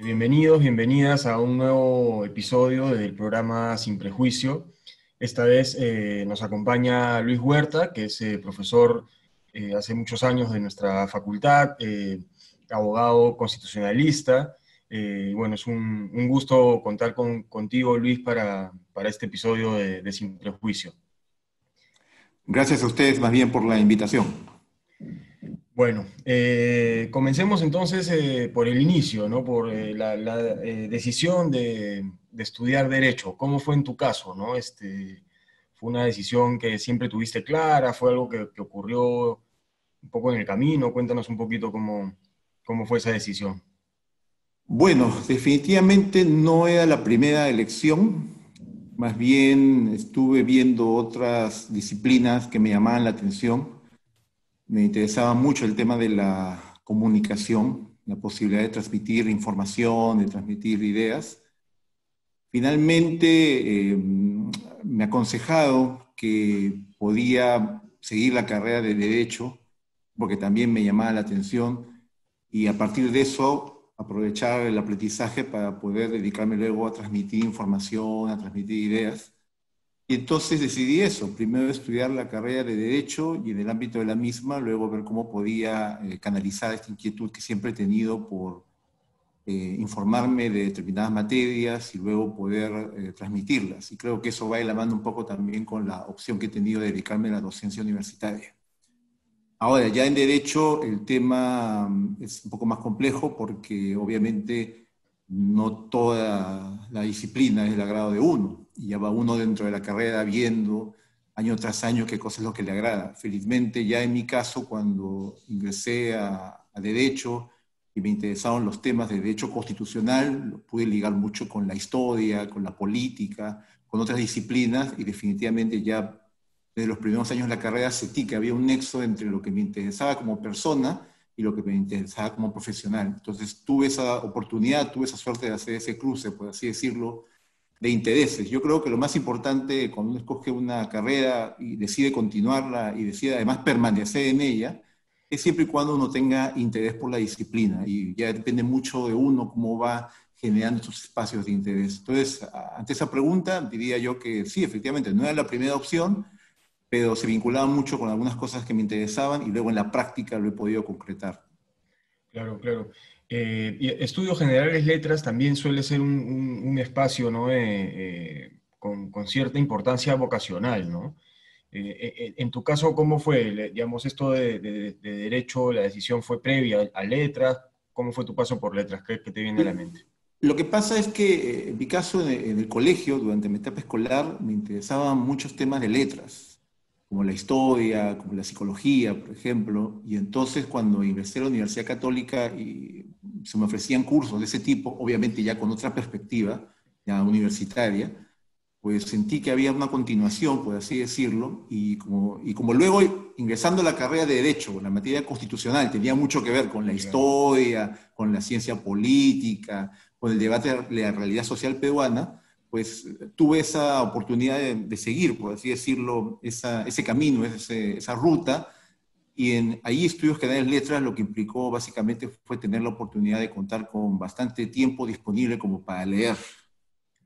Bienvenidos, bienvenidas a un nuevo episodio del programa Sin Prejuicio. Esta vez eh, nos acompaña Luis Huerta, que es eh, profesor eh, hace muchos años de nuestra facultad, abogado constitucionalista. bueno, es un, gusto contar contigo, Luis, para, este episodio de Sin Prejuicio. Gracias a ustedes más bien por la invitación. Bueno, eh, comencemos entonces eh, por el inicio, ¿no? por eh, la, decisión de, estudiar Derecho. ¿Cómo fue en tu caso? ¿no? Este, ¿Fue una decisión que siempre tuviste clara? ¿Fue algo que, ocurrió un poco en el camino? Cuéntanos un poquito cómo, cómo fue esa decisión. Bueno, definitivamente no era la primera elección. Más bien estuve viendo otras disciplinas que me llamaban la atención me interesaba mucho el tema de la comunicación, la posibilidad de transmitir información, de transmitir ideas. Finalmente, eh, me aconsejado que podía seguir la carrera de Derecho, porque también me llamaba la atención, y a partir de eso aprovechar el aprendizaje para poder dedicarme luego a transmitir información, a transmitir ideas. Y entonces decidí eso, primero estudiar la carrera de Derecho y en el ámbito de la misma, luego ver cómo podía eh, canalizar esta inquietud que siempre he tenido por eh, informarme de determinadas materias y luego poder eh, transmitirlas. Y creo que eso va de la mano un poco también con la opción que he tenido de dedicarme a la docencia universitaria. Ahora, ya en Derecho el tema mm, es un poco más complejo porque obviamente no toda la disciplina es del agrado de uno y ya va uno dentro de la carrera viendo año tras año qué cosa es lo que le agrada. Felizmente ya en mi caso, cuando ingresé a, Derecho y me interesaron los temas de Derecho Constitucional, lo pude ligar mucho con la historia, con la política, con otras disciplinas y definitivamente ya desde los primeros años de la carrera sentí que había un nexo entre lo que me interesaba como persona y lo que me interesaba como profesional. Entonces tuve esa oportunidad, tuve esa suerte de hacer ese cruce, por así decirlo, de intereses. Yo creo que lo más importante cuando uno escoge una carrera y decide continuarla y decide además permanecer en ella, es siempre y cuando uno tenga interés por la disciplina y ya depende mucho de uno cómo va generando esos espacios de interés. Entonces, ante esa pregunta, diría yo que sí, efectivamente, no era la primera opción, pero se vinculaba mucho con algunas cosas que me interesaban y luego en la práctica lo he podido concretar. Claro, claro. Eh, estudios generales letras también suele ser un, espacio ¿no? Eh, eh, con, cierta importancia vocacional, ¿no? en tu caso, ¿cómo fue? Digamos, esto de, derecho, la decisión fue previa a letras. ¿Cómo fue tu paso por letras? ¿Qué, te viene a la mente? Lo que pasa es que en mi caso, en el colegio, durante mi etapa escolar, me interesaban muchos temas de letras como la historia, como la psicología, por ejemplo. Y entonces cuando ingresé a la Universidad Católica y se me ofrecían cursos de ese tipo, obviamente ya con otra perspectiva, ya universitaria, pues sentí que había una continuación, por así decirlo, y como, y como luego ingresando a la carrera de Derecho, la materia constitucional tenía mucho que ver con la historia, con la ciencia política, con el debate de la realidad social peruana, pues tuve esa oportunidad de, seguir, por así decirlo, ese camino, esa ruta, y en, ahí Estudios Generales Letras lo que implicó básicamente fue tener la oportunidad de contar con bastante tiempo disponible como para leer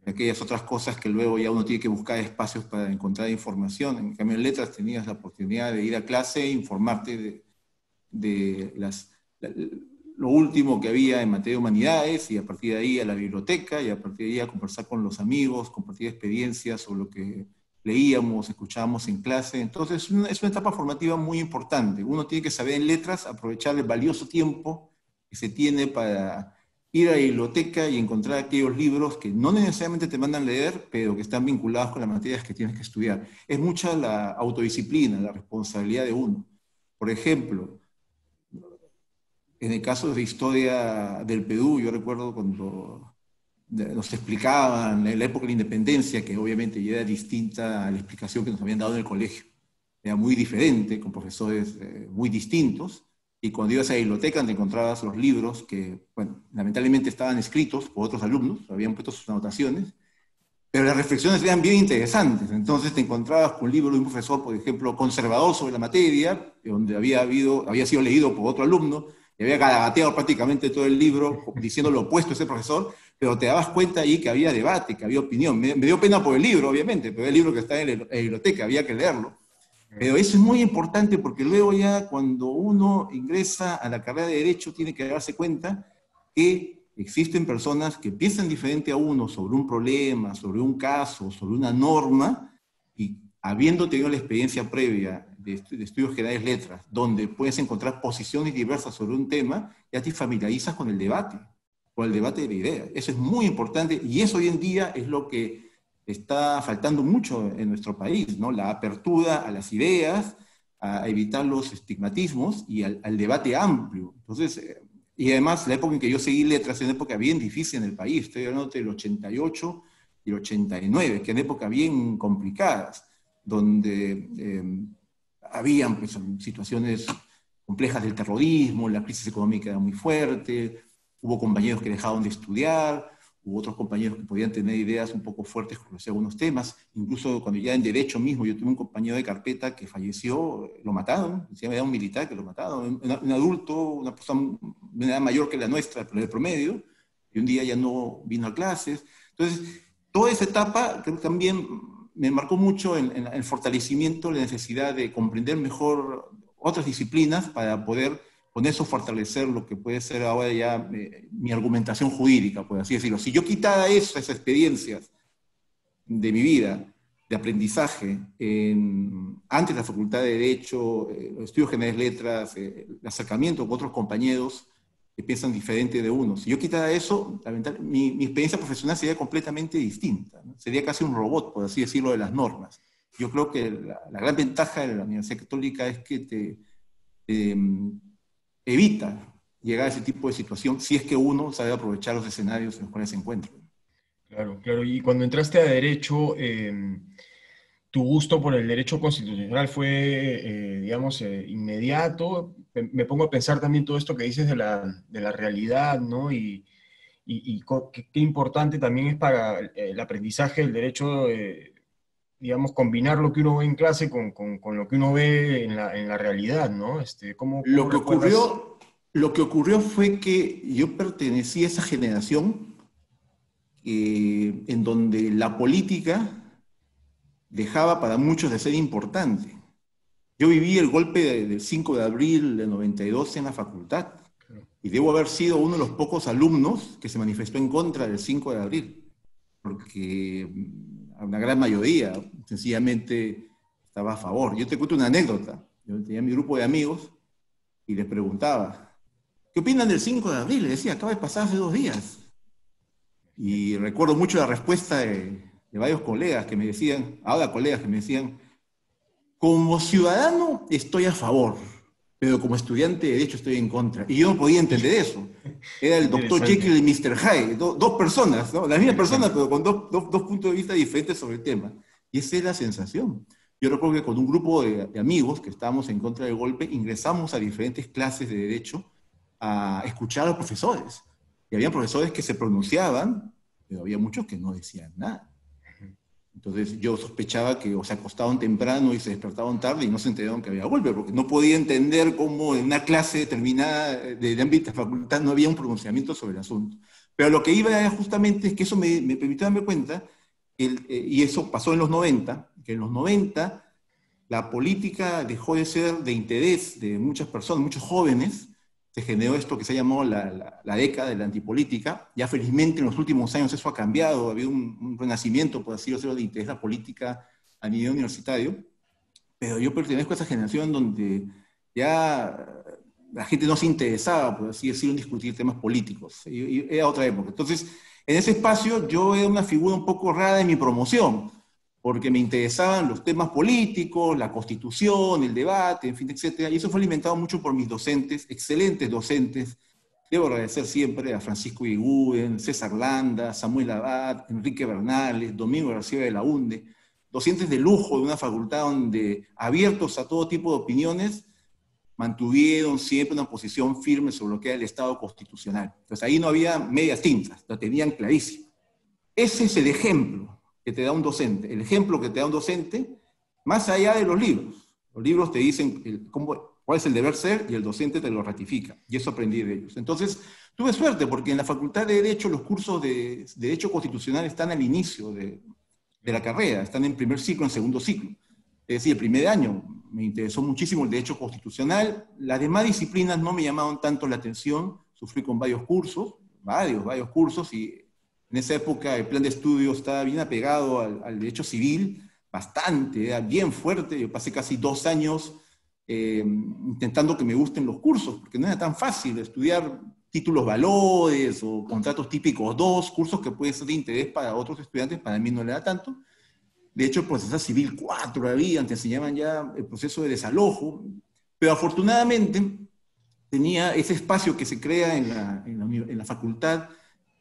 aquellas otras cosas que luego ya uno tiene que buscar espacios para encontrar información. En cambio, en letras tenías la oportunidad de ir a clase e informarte de, de las, lo último que había en materia de humanidades y a partir de ahí a la biblioteca y a partir de ahí a conversar con los amigos, compartir experiencias o lo que leíamos, escuchábamos en clase. Entonces es una, etapa formativa muy importante. Uno tiene que saber en letras aprovechar el valioso tiempo que se tiene para ir a la biblioteca y encontrar aquellos libros que no necesariamente te mandan leer, pero que están vinculados con las materias que tienes que estudiar. Es mucha la autodisciplina, la responsabilidad de uno. Por ejemplo, en el caso de historia del Perú, yo recuerdo cuando nos explicaban en la época de la independencia, que obviamente ya era distinta a la explicación que nos habían dado en el colegio. Era muy diferente, con profesores eh, muy distintos. Y cuando ibas a la biblioteca te encontrabas los libros que, bueno, lamentablemente estaban escritos por otros alumnos, habían puesto sus anotaciones, pero las reflexiones eran bien interesantes. Entonces te encontrabas con un libro de un profesor, por ejemplo, conservador sobre la materia, donde había, habido, había sido leído por otro alumno, había garabateado prácticamente todo el libro diciendo lo opuesto a ese profesor, pero te dabas cuenta ahí que había debate, que había opinión. Me, dio pena por el libro, obviamente, pero el libro que está en la biblioteca, había que leerlo. Pero eso es muy importante porque luego ya cuando uno ingresa a la carrera de Derecho tiene que darse cuenta que existen personas que piensan diferente a uno sobre un problema, sobre un caso, sobre una norma, y habiendo tenido la experiencia previa de, estudios generales letras, donde puedes encontrar posiciones diversas sobre un tema, ya te familiarizas con el debate, con el debate de la idea. Eso es muy importante y eso hoy en día es lo que está faltando mucho en nuestro país, ¿no? La apertura a las ideas, a evitar los estigmatismos y al, debate amplio. Entonces, y además la época en que yo seguí letras es una época bien difícil en el país, estoy hablando del 88 y el 89, que eran épocas bien complicadas, donde eh, habían pues, situaciones complejas del terrorismo, la crisis económica era muy fuerte, hubo compañeros que dejaron de estudiar, hubo otros compañeros que podían tener ideas un poco fuertes con algunos temas, incluso cuando ya en derecho mismo, yo tuve un compañero de carpeta que falleció, lo mataron, era un militar que lo mataron, un, adulto, una persona de edad mayor que la nuestra, pero de promedio, y un día ya no vino a clases. Entonces, toda esa etapa creo que también me marcó mucho en, el fortalecimiento, la necesidad de comprender mejor otras disciplinas para poder con eso fortalecer lo que puede ser ahora ya eh, mi argumentación jurídica, por así decirlo. Si yo quitara esas experiencias de mi vida, de aprendizaje, antes de la Facultad de Derecho, eh, los estudios generales letras, eh, el acercamiento con otros compañeros que piensan diferente de uno, si yo quitara eso, mi, mi experiencia profesional sería completamente distinta. Sería casi un robot, por así decirlo, de las normas. Yo creo que la, gran ventaja de la Universidad Católica es que te evita llegar a ese tipo de situación si es que uno sabe aprovechar los escenarios en los cuales se encuentra. Claro, claro. Y cuando entraste a Derecho, em, ¿tu gusto por el derecho constitucional fue, eh, digamos, eh, inmediato? Me pongo a pensar también todo esto que dices de la, de la realidad, ¿no? Y, y, qué, importante también es para el aprendizaje del derecho, eh, digamos, combinar lo que uno ve en clase con, con, lo que uno ve en la, en la realidad, ¿no? Este, ¿cómo, lo, que ocurrió, lo que ocurrió fue que yo pertenecí a esa generación eh, en donde la política dejaba para muchos de ser importante. Yo viví el golpe del 5 de abril del 92 en la facultad y debo haber sido uno de los pocos alumnos que se manifestó en contra del 5 de abril, porque una gran mayoría sencillamente estaba a favor. Yo te cuento una anécdota. Yo tenía mi grupo de amigos y les preguntaba, ¿qué opinan del 5 de abril? Les decía, acaba de pasar hace dos días. Y recuerdo mucho la respuesta de, de varios colegas que me decían, ahora colegas que me decían, como ciudadano estoy a favor, pero como estudiante de Derecho estoy en contra. Y yo no podía entender eso. Era el doctor Jekyll y Mr. Hyde, dos personas, ¿no? la misma persona, pero con dos, dos, puntos de vista diferentes sobre el tema. Y esa es la sensación. Yo recuerdo que con un grupo de, amigos que estábamos en contra del golpe, ingresamos a diferentes clases de Derecho a escuchar a los profesores. Y había profesores que se pronunciaban, pero había muchos que no decían nada. Entonces yo sospechaba que o se acostaban temprano y se despertaban tarde y no se enteraron que había golpe, porque no podía entender cómo en una clase determinada de, ámbito de facultad no había un pronunciamiento sobre el asunto. Pero lo que iba justamente es que eso me, permitió darme cuenta, eh, y eso pasó en los 90, que en los 90 la política dejó de ser de interés de muchas personas, muchos jóvenes, se generó esto que se llamó la, la, década de la antipolítica. Ya felizmente en los últimos años eso ha cambiado, ha habido un, renacimiento, por así decirlo, de interés la política a nivel universitario. Pero yo pertenezco a esa generación donde ya la gente no se interesaba, por así decirlo, en discutir temas políticos. era otra época. Entonces, en ese espacio yo era una figura un poco rara en mi promoción porque me interesaban los temas políticos, la constitución, el debate, en fin, etc. Y eso fue alimentado mucho por mis docentes, excelentes docentes. Debo agradecer siempre a Francisco Iguden, César Landa, Samuel Abad, Enrique Bernales, Domingo García de la UNDE, docentes de lujo de una facultad donde, abiertos a todo tipo de opiniones, mantuvieron siempre una posición firme sobre lo que era el Estado constitucional. Entonces ahí no había medias tintas, lo tenían clarísimo. Ese es el ejemplo que te da un docente, el ejemplo que te da un docente, más allá de los libros. Los libros te dicen cómo cuál es el deber ser y el docente te lo ratifica. Y eso aprendí de ellos. Entonces, tuve suerte porque en la Facultad de Derecho los cursos de, Derecho Constitucional están al inicio de, de, la carrera, están en primer ciclo, en segundo ciclo. Es decir, el primer año me interesó muchísimo el Derecho Constitucional. Las demás disciplinas no me llamaron tanto la atención. Sufrí con varios cursos, varios, varios cursos, y en esa época el plan de estudio estaba bien apegado al, derecho civil, bastante, era bien fuerte. Yo pasé casi dos años eh, intentando que me gusten los cursos, porque no era tan fácil estudiar títulos valores o contratos típicos dos, cursos que pueden ser de interés para otros estudiantes, para mí no le da tanto. De hecho, el proceso civil 4 había, te enseñaban ya el proceso de desalojo, pero afortunadamente tenía ese espacio que se crea en la facultad,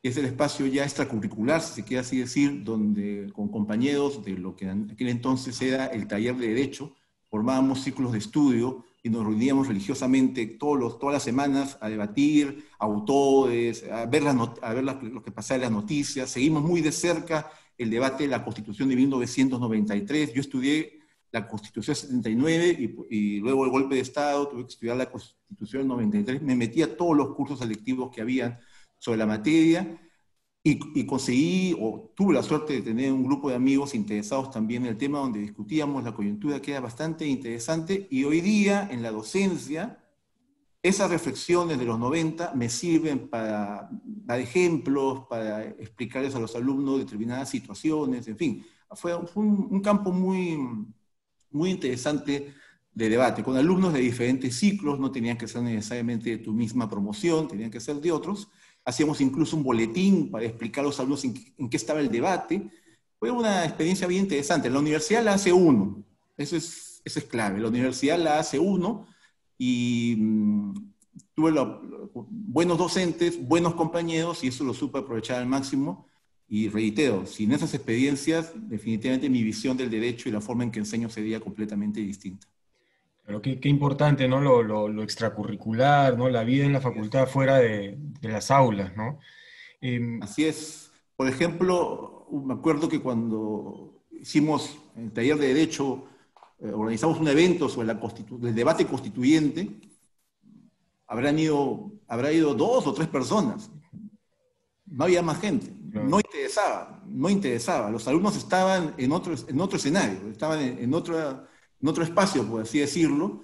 es el espacio ya extracurricular, si se quiere así decir, donde con compañeros de lo que en aquel entonces era el taller de Derecho, formábamos círculos de estudio y nos reuníamos religiosamente todos todas las semanas a debatir autores, a ver, lo que pasaba en las noticias. Seguimos muy de cerca el debate de la Constitución de 1993. Yo estudié la Constitución 79 y, y, luego el golpe de Estado, tuve que estudiar la Constitución 93. Me metí a todos los cursos selectivos que había sobre la materia y, conseguí, o tuve la suerte de tener un grupo de amigos interesados también en el tema donde discutíamos la coyuntura, que era bastante interesante, y hoy día en la docencia, esas reflexiones de los 90 me sirven para dar ejemplos, para explicarles a los alumnos determinadas situaciones, en fin, fue, un, un campo muy, muy interesante de debate, con alumnos de diferentes ciclos, no tenían que ser necesariamente de tu misma promoción, tenían que ser de otros, hacíamos incluso un boletín para explicar a los alumnos en, qué estaba el debate. Fue una experiencia bien interesante. La universidad la hace uno, eso es, clave. La universidad la hace uno y mm, tuve buenos docentes, buenos compañeros y eso lo supe aprovechar al máximo. Y reitero, sin esas experiencias, definitivamente mi visión del derecho y la forma en que enseño sería completamente distinta. Pero qué, importante, ¿no? Lo, extracurricular, ¿no? La vida en la facultad fuera de, las aulas, ¿no? Em, Así es. Por ejemplo, me acuerdo que cuando hicimos el taller de Derecho, eh, organizamos un evento sobre el debate constituyente, habrán ido, habrá ido dos o tres personas. No había más gente. No interesaba, no interesaba. Los alumnos estaban en otro, en otro escenario, estaban en, en otra en otro espacio, por así decirlo,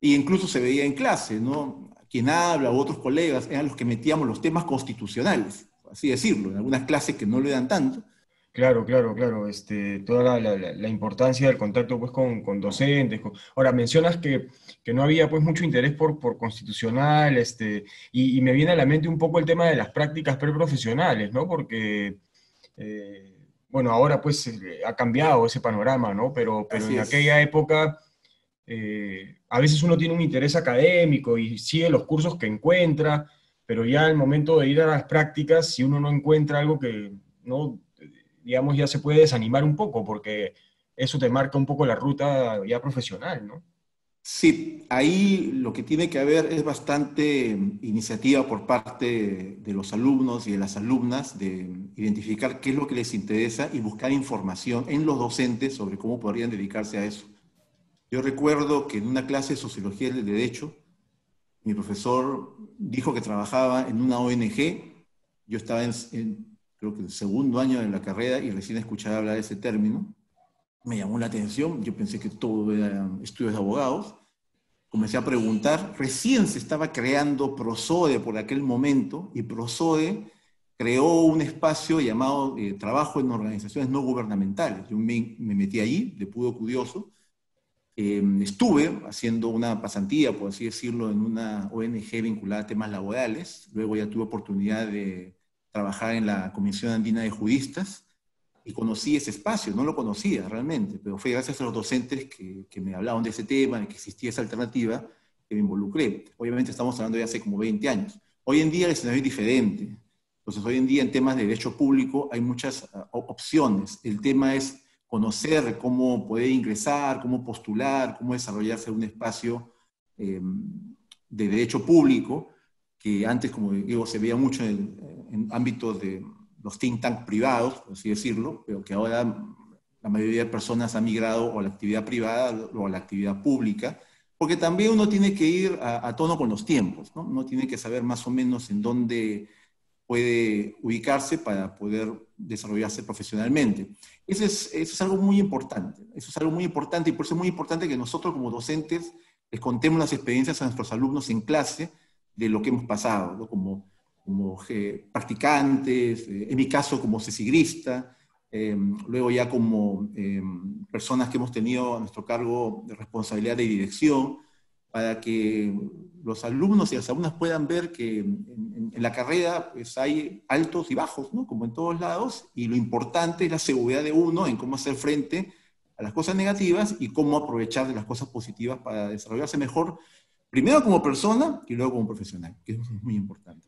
e incluso se veía en clase, ¿no? Quien habla u otros colegas eran los que metíamos los temas constitucionales, por así decirlo, en algunas clases que no le dan tanto. Claro, claro, claro. Este, toda la, la, importancia del contacto pues, con, con docentes. Ahora, mencionas que, que, no había pues, mucho interés por, por constitucional, este, y, y, me viene a la mente un poco el tema de las prácticas preprofesionales, ¿no? Porque eh, bueno, ahora pues eh, ha cambiado ese panorama, ¿no? Pero, pero en aquella época eh, a veces uno tiene un interés académico y sigue los cursos que encuentra, pero ya al momento de ir a las prácticas, si uno no encuentra algo que, ¿no? digamos, ya se puede desanimar un poco, porque eso te marca un poco la ruta ya profesional, ¿no? Sí, ahí lo que tiene que haber es bastante iniciativa por parte de los alumnos y de las alumnas de identificar qué es lo que les interesa y buscar información en los docentes sobre cómo podrían dedicarse a eso. Yo recuerdo que en una clase de Sociología del Derecho, mi profesor dijo que trabajaba en una ONG. Yo estaba en, creo que el segundo año de la carrera y recién escuchaba hablar de ese término me llamó la atención, yo pensé que todo era estudios de abogados, comencé a preguntar, recién se estaba creando Prosode por aquel momento, y Prosode creó un espacio llamado eh, Trabajo en Organizaciones No Gubernamentales. Yo me, metí allí, de pudo curioso, em, estuve haciendo una pasantía, por así decirlo, en una ONG vinculada a temas laborales, luego ya tuve oportunidad de trabajar en la Comisión Andina de Judistas, y conocí ese espacio, no lo conocía realmente, pero fue gracias a los docentes que, que me hablaban de ese tema, de que existía esa alternativa, que me involucré. Obviamente estamos hablando de hace como 20 años. Hoy en día el escenario es diferente. Entonces, hoy en día en temas de derecho público hay muchas ah, opciones. El tema es conocer cómo poder ingresar, cómo postular, cómo desarrollarse un espacio em, de derecho público, que antes, como digo, se veía mucho en, en ámbitos de, los think tank privados, por así decirlo, pero que ahora la mayoría de personas ha migrado o a la actividad privada o a la actividad pública, porque también uno tiene que ir a, tono con los tiempos, ¿no? Uno tiene que saber más o menos en dónde puede ubicarse para poder desarrollarse profesionalmente. Eso es, eso es algo muy importante, eso es algo muy importante y por eso es muy importante que nosotros como docentes les contemos las experiencias a nuestros alumnos en clase de lo que hemos pasado, ¿no? como, como eh, practicantes, eh, en mi caso como cesigrista, Em, luego ya como em, personas que hemos tenido a nuestro cargo de responsabilidad de dirección, para que los alumnos y las alumnas puedan ver que en, la carrera pues, hay altos y bajos, ¿no? como en todos lados, y lo importante es la seguridad de uno en cómo hacer frente a las cosas negativas y cómo aprovechar de las cosas positivas para desarrollarse mejor, primero como persona y luego como profesional, que es muy importante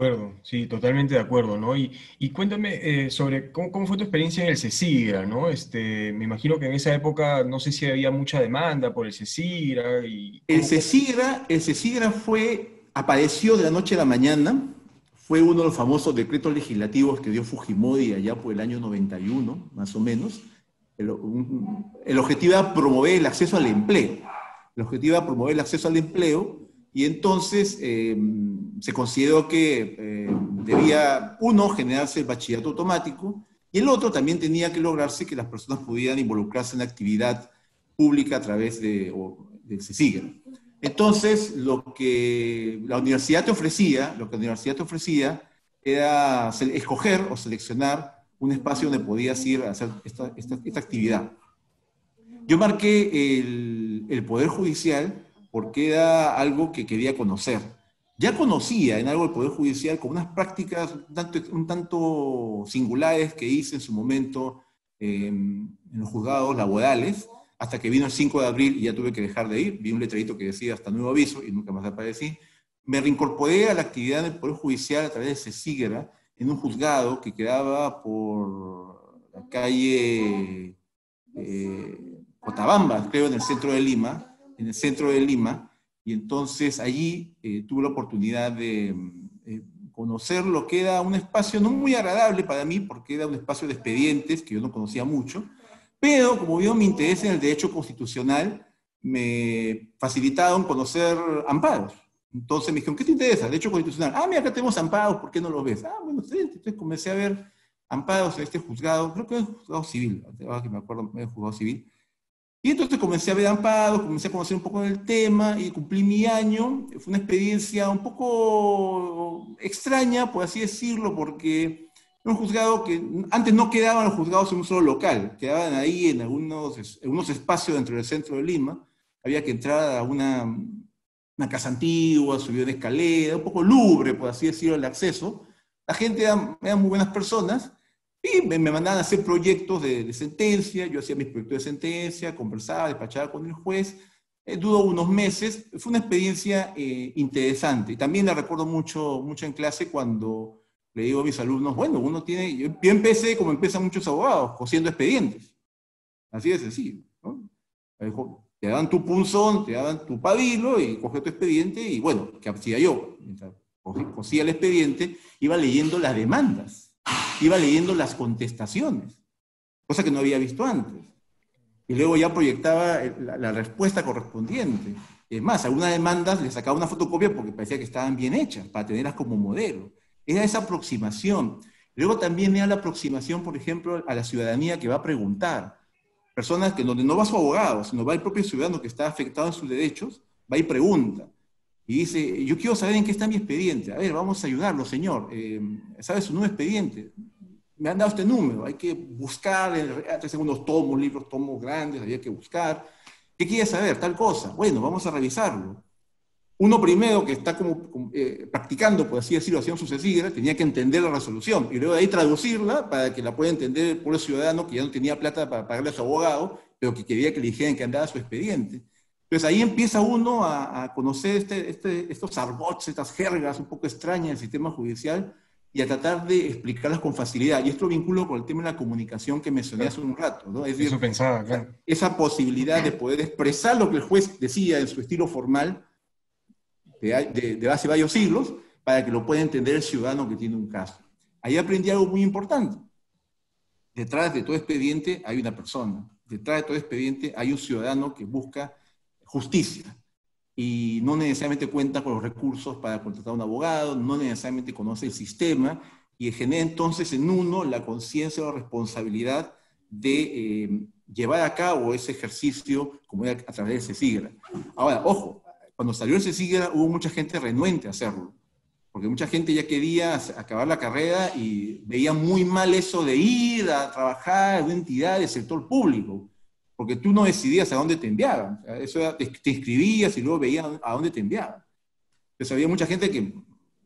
acuerdo, sí, totalmente de acuerdo, ¿no? Y, y cuéntame eh, sobre cómo, cómo, fue tu experiencia en el CECIGRA, ¿no? Este, me imagino que en esa época no sé si había mucha demanda por el CECIGRA. Y, el CECIGRA, el CECIGRA fue, apareció de la noche a la mañana, fue uno de los famosos decretos legislativos que dio Fujimori allá por el año 91, más o menos. El, el objetivo era promover el acceso al empleo. El objetivo era promover el acceso al empleo y entonces eh, se consideró que eh, debía, uno, generarse el bachillerato automático, y el otro también tenía que lograrse que las personas pudieran involucrarse en actividad pública a través de, del CECIGRA. Entonces, lo que la universidad te ofrecía, lo que la universidad te ofrecía era escoger o seleccionar un espacio donde podías ir a hacer esta, esta, esta actividad. Yo marqué el Poder Judicial porque era algo que quería conocer. Ya conocía en algo el Poder Judicial con unas prácticas un tanto, singulares que hice en su momento en los juzgados laborales, hasta que vino el 5 de abril y ya tuve que dejar de ir. Vi un letrerito que decía hasta nuevo aviso y nunca más aparecí. Me reincorporé a la actividad del Poder Judicial a través de CESIGRA en un juzgado que quedaba por la calle eh, Cotabamba, creo, en el centro de Lima, en el centro de Lima, y entonces allí eh, tuve la oportunidad de eh, conocer lo que era un espacio no muy agradable para mí, porque era un espacio de expedientes que yo no conocía mucho, pero como vio mi interés en el derecho constitucional, me facilitaron conocer amparos. Entonces me dijeron, ¿qué te interesa? Derecho constitucional. Ah, mira, acá tenemos amparos, ¿por qué no los ves? Ah, bueno, excelente. Entonces comencé a ver amparos en este juzgado, creo que es juzgado civil, ahora que me acuerdo, es juzgado civil, y entonces comencé a ver amparos, comencé a conocer un poco del tema y cumplí mi año. Fue una experiencia un poco extraña, por así decirlo, porque era un juzgado que antes no quedaban los juzgados en un solo local, quedaban ahí en algunos, en unos espacios dentro del centro de Lima. Había que entrar a una, una casa antigua, subir una escalera, un poco lubre, por así decirlo, el acceso. La gente era, eran muy buenas personas, y me, mandaban a hacer proyectos de, sentencia, yo hacía mis proyectos de sentencia, conversaba, despachaba con el juez, eh, duró unos meses, fue una experiencia eh, interesante. También la recuerdo mucho, mucho en clase cuando le digo a mis alumnos, bueno, uno tiene, yo, empecé como empiezan muchos abogados, cosiendo expedientes. Así de sencillo. ¿no? Te daban tu punzón, te daban tu pabilo y cogía tu expediente y bueno, ¿qué hacía yo? Mientras cosía el expediente, iba leyendo las demandas iba leyendo las contestaciones, cosa que no había visto antes. Y luego ya proyectaba la, respuesta correspondiente. Es más, algunas demandas le sacaba una fotocopia porque parecía que estaban bien hechas, para tenerlas como modelo. Era esa aproximación. Luego también era la aproximación, por ejemplo, a la ciudadanía que va a preguntar. Personas que donde no va su abogado, sino va el propio ciudadano que está afectado en sus derechos, va y pregunta y dice, yo quiero saber en qué está mi expediente. A ver, vamos a ayudarlo, señor. Eh, ¿Sabe su nuevo expediente? Me han dado este número, hay que buscar, antes unos tomos, libros, tomos grandes, había que buscar. ¿Qué quiere saber? Tal cosa. Bueno, vamos a revisarlo. Uno primero que está como eh, practicando, por así decirlo, haciendo su CECIGRA, tenía que entender la resolución y luego de ahí traducirla para que la pueda entender el pueblo ciudadano que ya no tenía plata para pagarle a su abogado, pero que quería que le dijeran que andaba su expediente. Entonces ahí empieza uno a, conocer este, este, estos arbots, estas jergas un poco extrañas del sistema judicial y a tratar de explicarlas con facilidad. Y esto lo vinculo con el tema de la comunicación que mencioné hace un rato. ¿no? Es Eso pensaba, claro. Esa posibilidad de poder expresar lo que el juez decía en su estilo formal de, de, hace varios siglos para que lo pueda entender el ciudadano que tiene un caso. Ahí aprendí algo muy importante. Detrás de todo expediente hay una persona. Detrás de todo expediente hay un ciudadano que busca justicia y no necesariamente cuenta con los recursos para contratar a un abogado, no necesariamente conoce el sistema y genera entonces en uno la conciencia o la responsabilidad de eh, llevar a cabo ese ejercicio como a través de CECIGRA. Ahora, ojo, cuando salió el CECIGRA hubo mucha gente renuente a hacerlo, porque mucha gente ya quería acabar la carrera y veía muy mal eso de ir a trabajar en una entidad del sector público, porque tú no decidías a dónde te enviaban, eso te, te, inscribías y luego veías a dónde te enviaban. Entonces había mucha gente que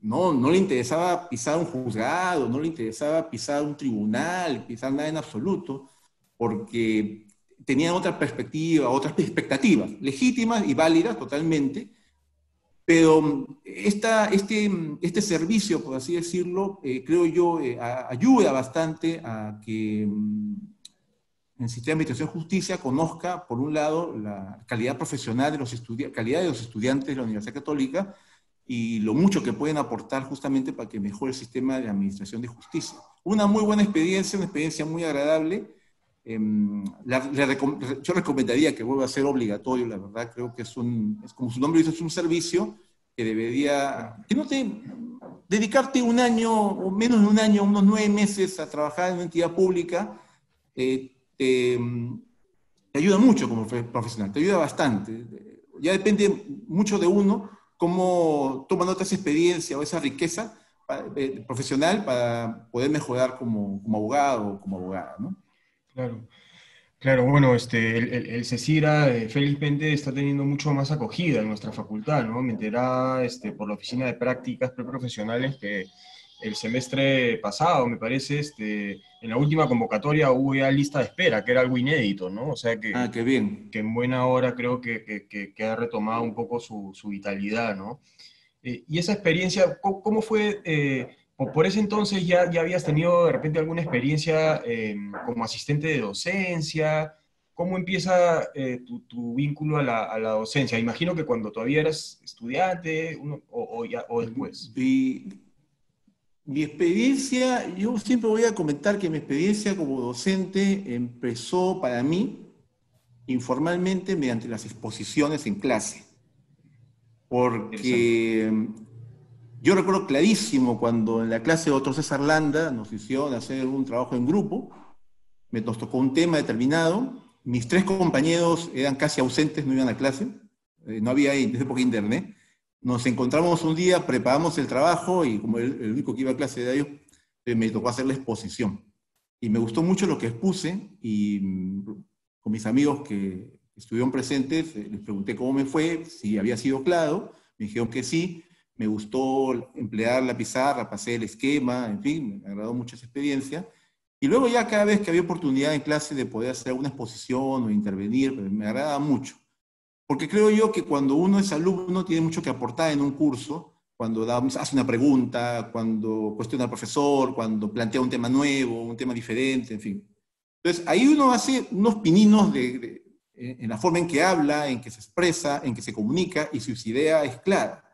no, no le interesaba pisar un juzgado, no le interesaba pisar un tribunal, pisar nada en absoluto, porque tenían otra perspectiva, otras expectativas, legítimas y válidas totalmente, pero esta, este, este servicio, por así decirlo, eh, creo yo, eh, ayuda bastante a que mm, el sistema de administración justicia conozca, por un lado, la calidad profesional de los estudiantes, calidad de los estudiantes de la Universidad Católica y lo mucho que pueden aportar justamente para que mejore el sistema de administración de justicia. Una muy buena experiencia, una experiencia muy agradable, Em, yo recomendaría que vuelva a ser obligatorio, la verdad, creo que es un, es como su nombre dice, es un servicio que debería, que no te, dedicarte un año o menos de un año, unos nueve meses a trabajar en una entidad pública, eh, te, te, ayuda mucho como profesional, te ayuda bastante. Ya depende mucho de uno cómo toma nota esa experiencia o esa riqueza eh, profesional para poder mejorar como, como abogado o como abogada, ¿no? Claro. Claro, bueno, este, el, el, CECIRA eh, felizmente está teniendo mucho más acogida en nuestra facultad, ¿no? Me enterá este, por la oficina de prácticas preprofesionales que el semestre pasado, me parece, este, en la última convocatoria hubo ya lista de espera, que era algo inédito, ¿no? O sea que, ah, qué bien. que en buena hora creo que, que, que ha retomado un poco su, su vitalidad, ¿no? Eh, y esa experiencia, ¿cómo, cómo fue? Eh, por ese entonces ya, ya habías tenido de repente alguna experiencia em, como asistente de docencia. ¿Cómo empieza eh, tu, vínculo a la, docencia? Imagino que cuando todavía eras estudiante o, ya, o, después. Mi, mi experiencia, yo siempre voy a comentar que mi experiencia como docente empezó para mí informalmente mediante las exposiciones en clase. Porque yo recuerdo clarísimo cuando en la clase de otro César Landa nos hicieron hacer un trabajo en grupo, me nos tocó un tema determinado, mis tres compañeros eran casi ausentes, no iban a clase, eh, no había esa época internet, nos encontramos un día, preparamos el trabajo y como el, único que iba a clase de ellos, eh, me tocó hacer la exposición. Y me gustó mucho lo que expuse y mm, con mis amigos que estuvieron presentes, eh, les pregunté cómo me fue, si había sido claro, me dijeron que sí, me gustó emplear la pizarra, pasé el esquema, en fin, me agradó mucho esa experiencia. Y luego ya cada vez que había oportunidad en clase de poder hacer alguna exposición o intervenir, pues, me agrada mucho. Porque creo yo que cuando uno es alumno tiene mucho que aportar en un curso, cuando da, hace una pregunta, cuando cuestiona al profesor, cuando plantea un tema nuevo, un tema diferente, en fin. Entonces, ahí uno hace unos pininos de, en la forma en que habla, en que se expresa, en que se comunica y su idea es clara.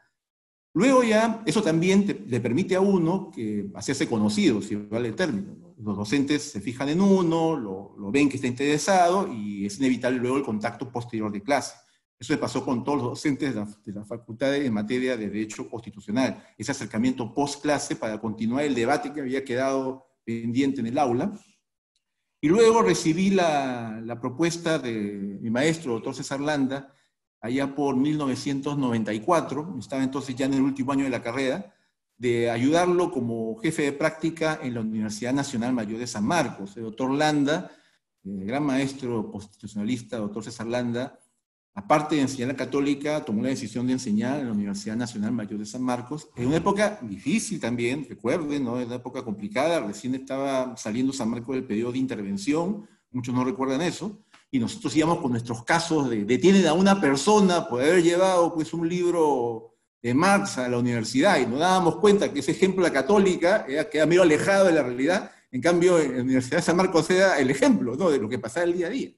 Luego ya, eso también le permite a uno que hacerse conocido, si vale el término. Los docentes se fijan en uno, lo, ven que está interesado y es inevitable luego el contacto posterior de clase. Eso le pasó con todos los docentes de la, de la facultad en materia de Derecho Constitucional. Ese acercamiento post-clase para continuar el debate que había quedado pendiente en el aula. Y luego recibí la, la propuesta de mi maestro, doctor César Landa, allá por 1994, estaba entonces ya en el último año de la carrera, de ayudarlo como jefe de práctica en la Universidad Nacional Mayor de San Marcos. El doctor Landa, el gran maestro constitucionalista, doctor César Landa, aparte de enseñar la católica, tomó la decisión de enseñar en la Universidad Nacional Mayor de San Marcos, en una época difícil también, recuerden, ¿no? Es una época complicada, recién estaba saliendo San Marcos del periodo de intervención, muchos no recuerdan eso, y nosotros íbamos con nuestros casos de detienen a una persona por haber llevado pues, un libro de Marx a la universidad y nos dábamos cuenta que ese ejemplo de la católica era, queda medio alejado de la realidad, en cambio en la Universidad de San Marcos era el ejemplo ¿no? de lo que pasaba el día a día.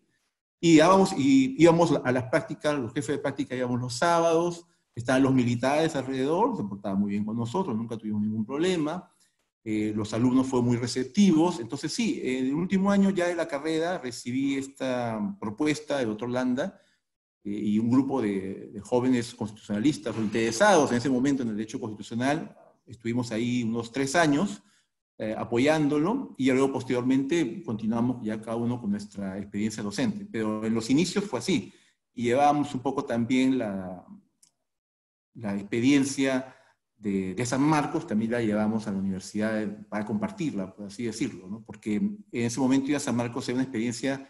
Y íbamos, y íbamos a las prácticas, los jefes de práctica íbamos los sábados, estaban los militares alrededor, se portaban muy bien con nosotros, nunca tuvimos ningún problema. Eh, los alumnos fueron muy receptivos. Entonces, sí, en el último año ya de la carrera recibí esta propuesta del doctor Landa y un grupo de, jóvenes constitucionalistas o interesados en ese momento en el derecho constitucional. Estuvimos ahí unos tres años eh, apoyándolo y luego posteriormente continuamos ya cada uno con nuestra experiencia docente. Pero en los inicios fue así y llevábamos un poco también la, la experiencia de, de, San Marcos, también la llevamos a la universidad para compartirla, por así decirlo, ¿no? porque en ese momento ir a San Marcos era una experiencia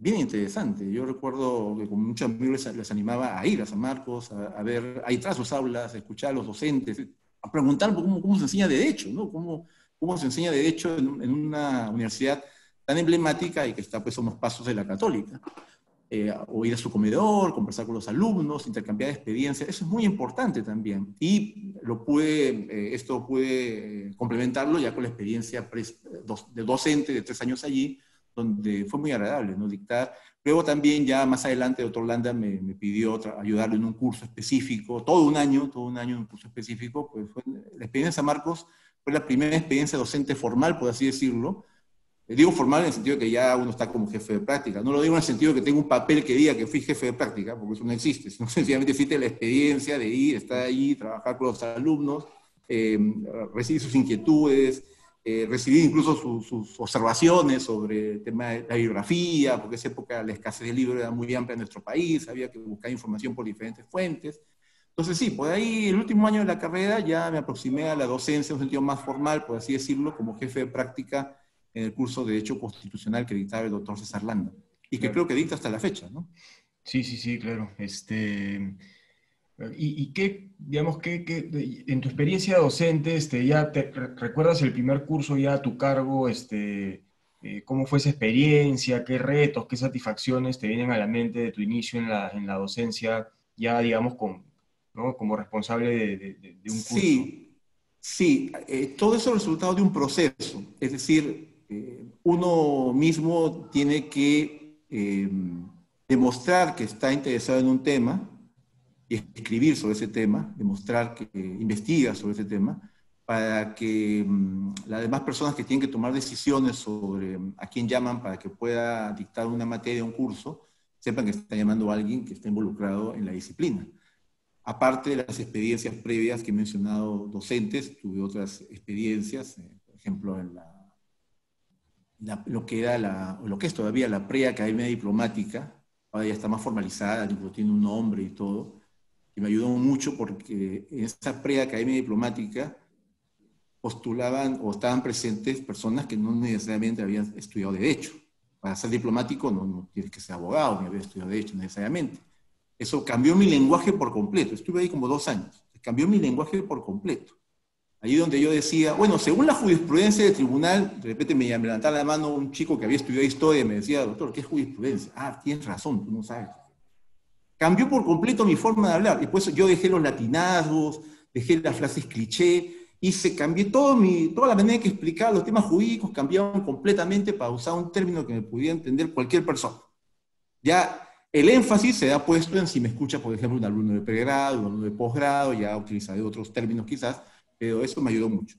bien interesante. Yo recuerdo que con muchos amigos les, animaba a ir a San Marcos, a, ver ahí tras sus aulas, a escuchar a los docentes, a preguntar cómo, cómo se enseña Derecho, ¿no? Cómo, cómo se enseña Derecho en, en, una universidad tan emblemática y que está pues a unos pasos de la católica. Eh, o ir a su comedor, conversar con los alumnos, intercambiar experiencias, eso es muy importante también. Y lo pude, eh, esto puede complementarlo ya con la experiencia de docente de tres años allí, donde fue muy agradable, ¿no? Dictar. Luego también ya más adelante, doctor Landa me, me pidió ayudarle en un curso específico, todo un año, todo un año en un curso específico, pues fue, la experiencia Marcos fue la primera experiencia docente formal, por así decirlo. Digo formal en el sentido de que ya uno está como jefe de práctica. No lo digo en el sentido de que tengo un papel que diga que fui jefe de práctica, porque eso no existe, sino sencillamente existe la experiencia de ir, estar ahí, trabajar con los alumnos, eh, recibir sus inquietudes, eh, recibí incluso sus observaciones sobre el tema de la bibliografía, porque en esa época la escasez de libros era muy amplia en nuestro país, había que buscar información por diferentes fuentes. Entonces sí, por ahí el último año de la carrera ya me aproximé a la docencia en un sentido más formal, por así decirlo, como jefe de práctica en el curso de Derecho Constitucional que dictaba el doctor César Landa, y que creo que dicta hasta la fecha, ¿no? Sí, sí, sí, claro. Este, ¿Y, qué, digamos, qué, en tu experiencia docente, este, ya te, recuerdas el primer curso ya a tu cargo, este, eh, cómo fue esa experiencia, qué retos, qué satisfacciones te vienen a la mente de tu inicio en la, en la docencia, ya digamos con, ¿no? como responsable de, un curso? Sí, sí, eh, todo eso es resultado de un proceso, es decir, eh, uno mismo tiene que demostrar que está interesado en un tema, y escribir sobre ese tema, demostrar que investiga sobre ese tema, para que mm, las demás personas que tienen que tomar decisiones sobre mm, a quién llaman para que pueda dictar una materia, un curso, sepan que está llamando a alguien que está involucrado en la disciplina. Aparte de las experiencias previas que he mencionado docentes, tuve otras experiencias, eh, por ejemplo, en lo que era la, lo que es todavía la preacademia diplomática, ahora ya está más formalizada, tiene un nombre y todo, me ayudó mucho porque en esa pre-academia diplomática postulaban o estaban presentes personas que no necesariamente habían estudiado Derecho. Para ser diplomático no, no tienes que ser abogado ni haber estudiado Derecho necesariamente. Eso cambió mi lenguaje por completo. Estuve ahí como dos años. Cambió mi lenguaje por completo. Allí donde yo decía, bueno, según la jurisprudencia del tribunal, de repente me levantaba la mano un chico que había estudiado historia y me decía, doctor, ¿qué es jurisprudencia? Ah, tienes razón, tú no sabes cambió por completo mi forma de hablar. Después yo dejé los latinazgos, dejé las frases cliché, y se cambió todo mi, toda la manera que explicaba los temas jurídicos, cambiaron completamente para usar un término que me pudiera entender cualquier persona. Ya el énfasis se ha puesto en si me escucha, por ejemplo, un alumno de pregrado, un alumno de posgrado, ya utilizaré otros términos quizás, pero eso me ayudó mucho.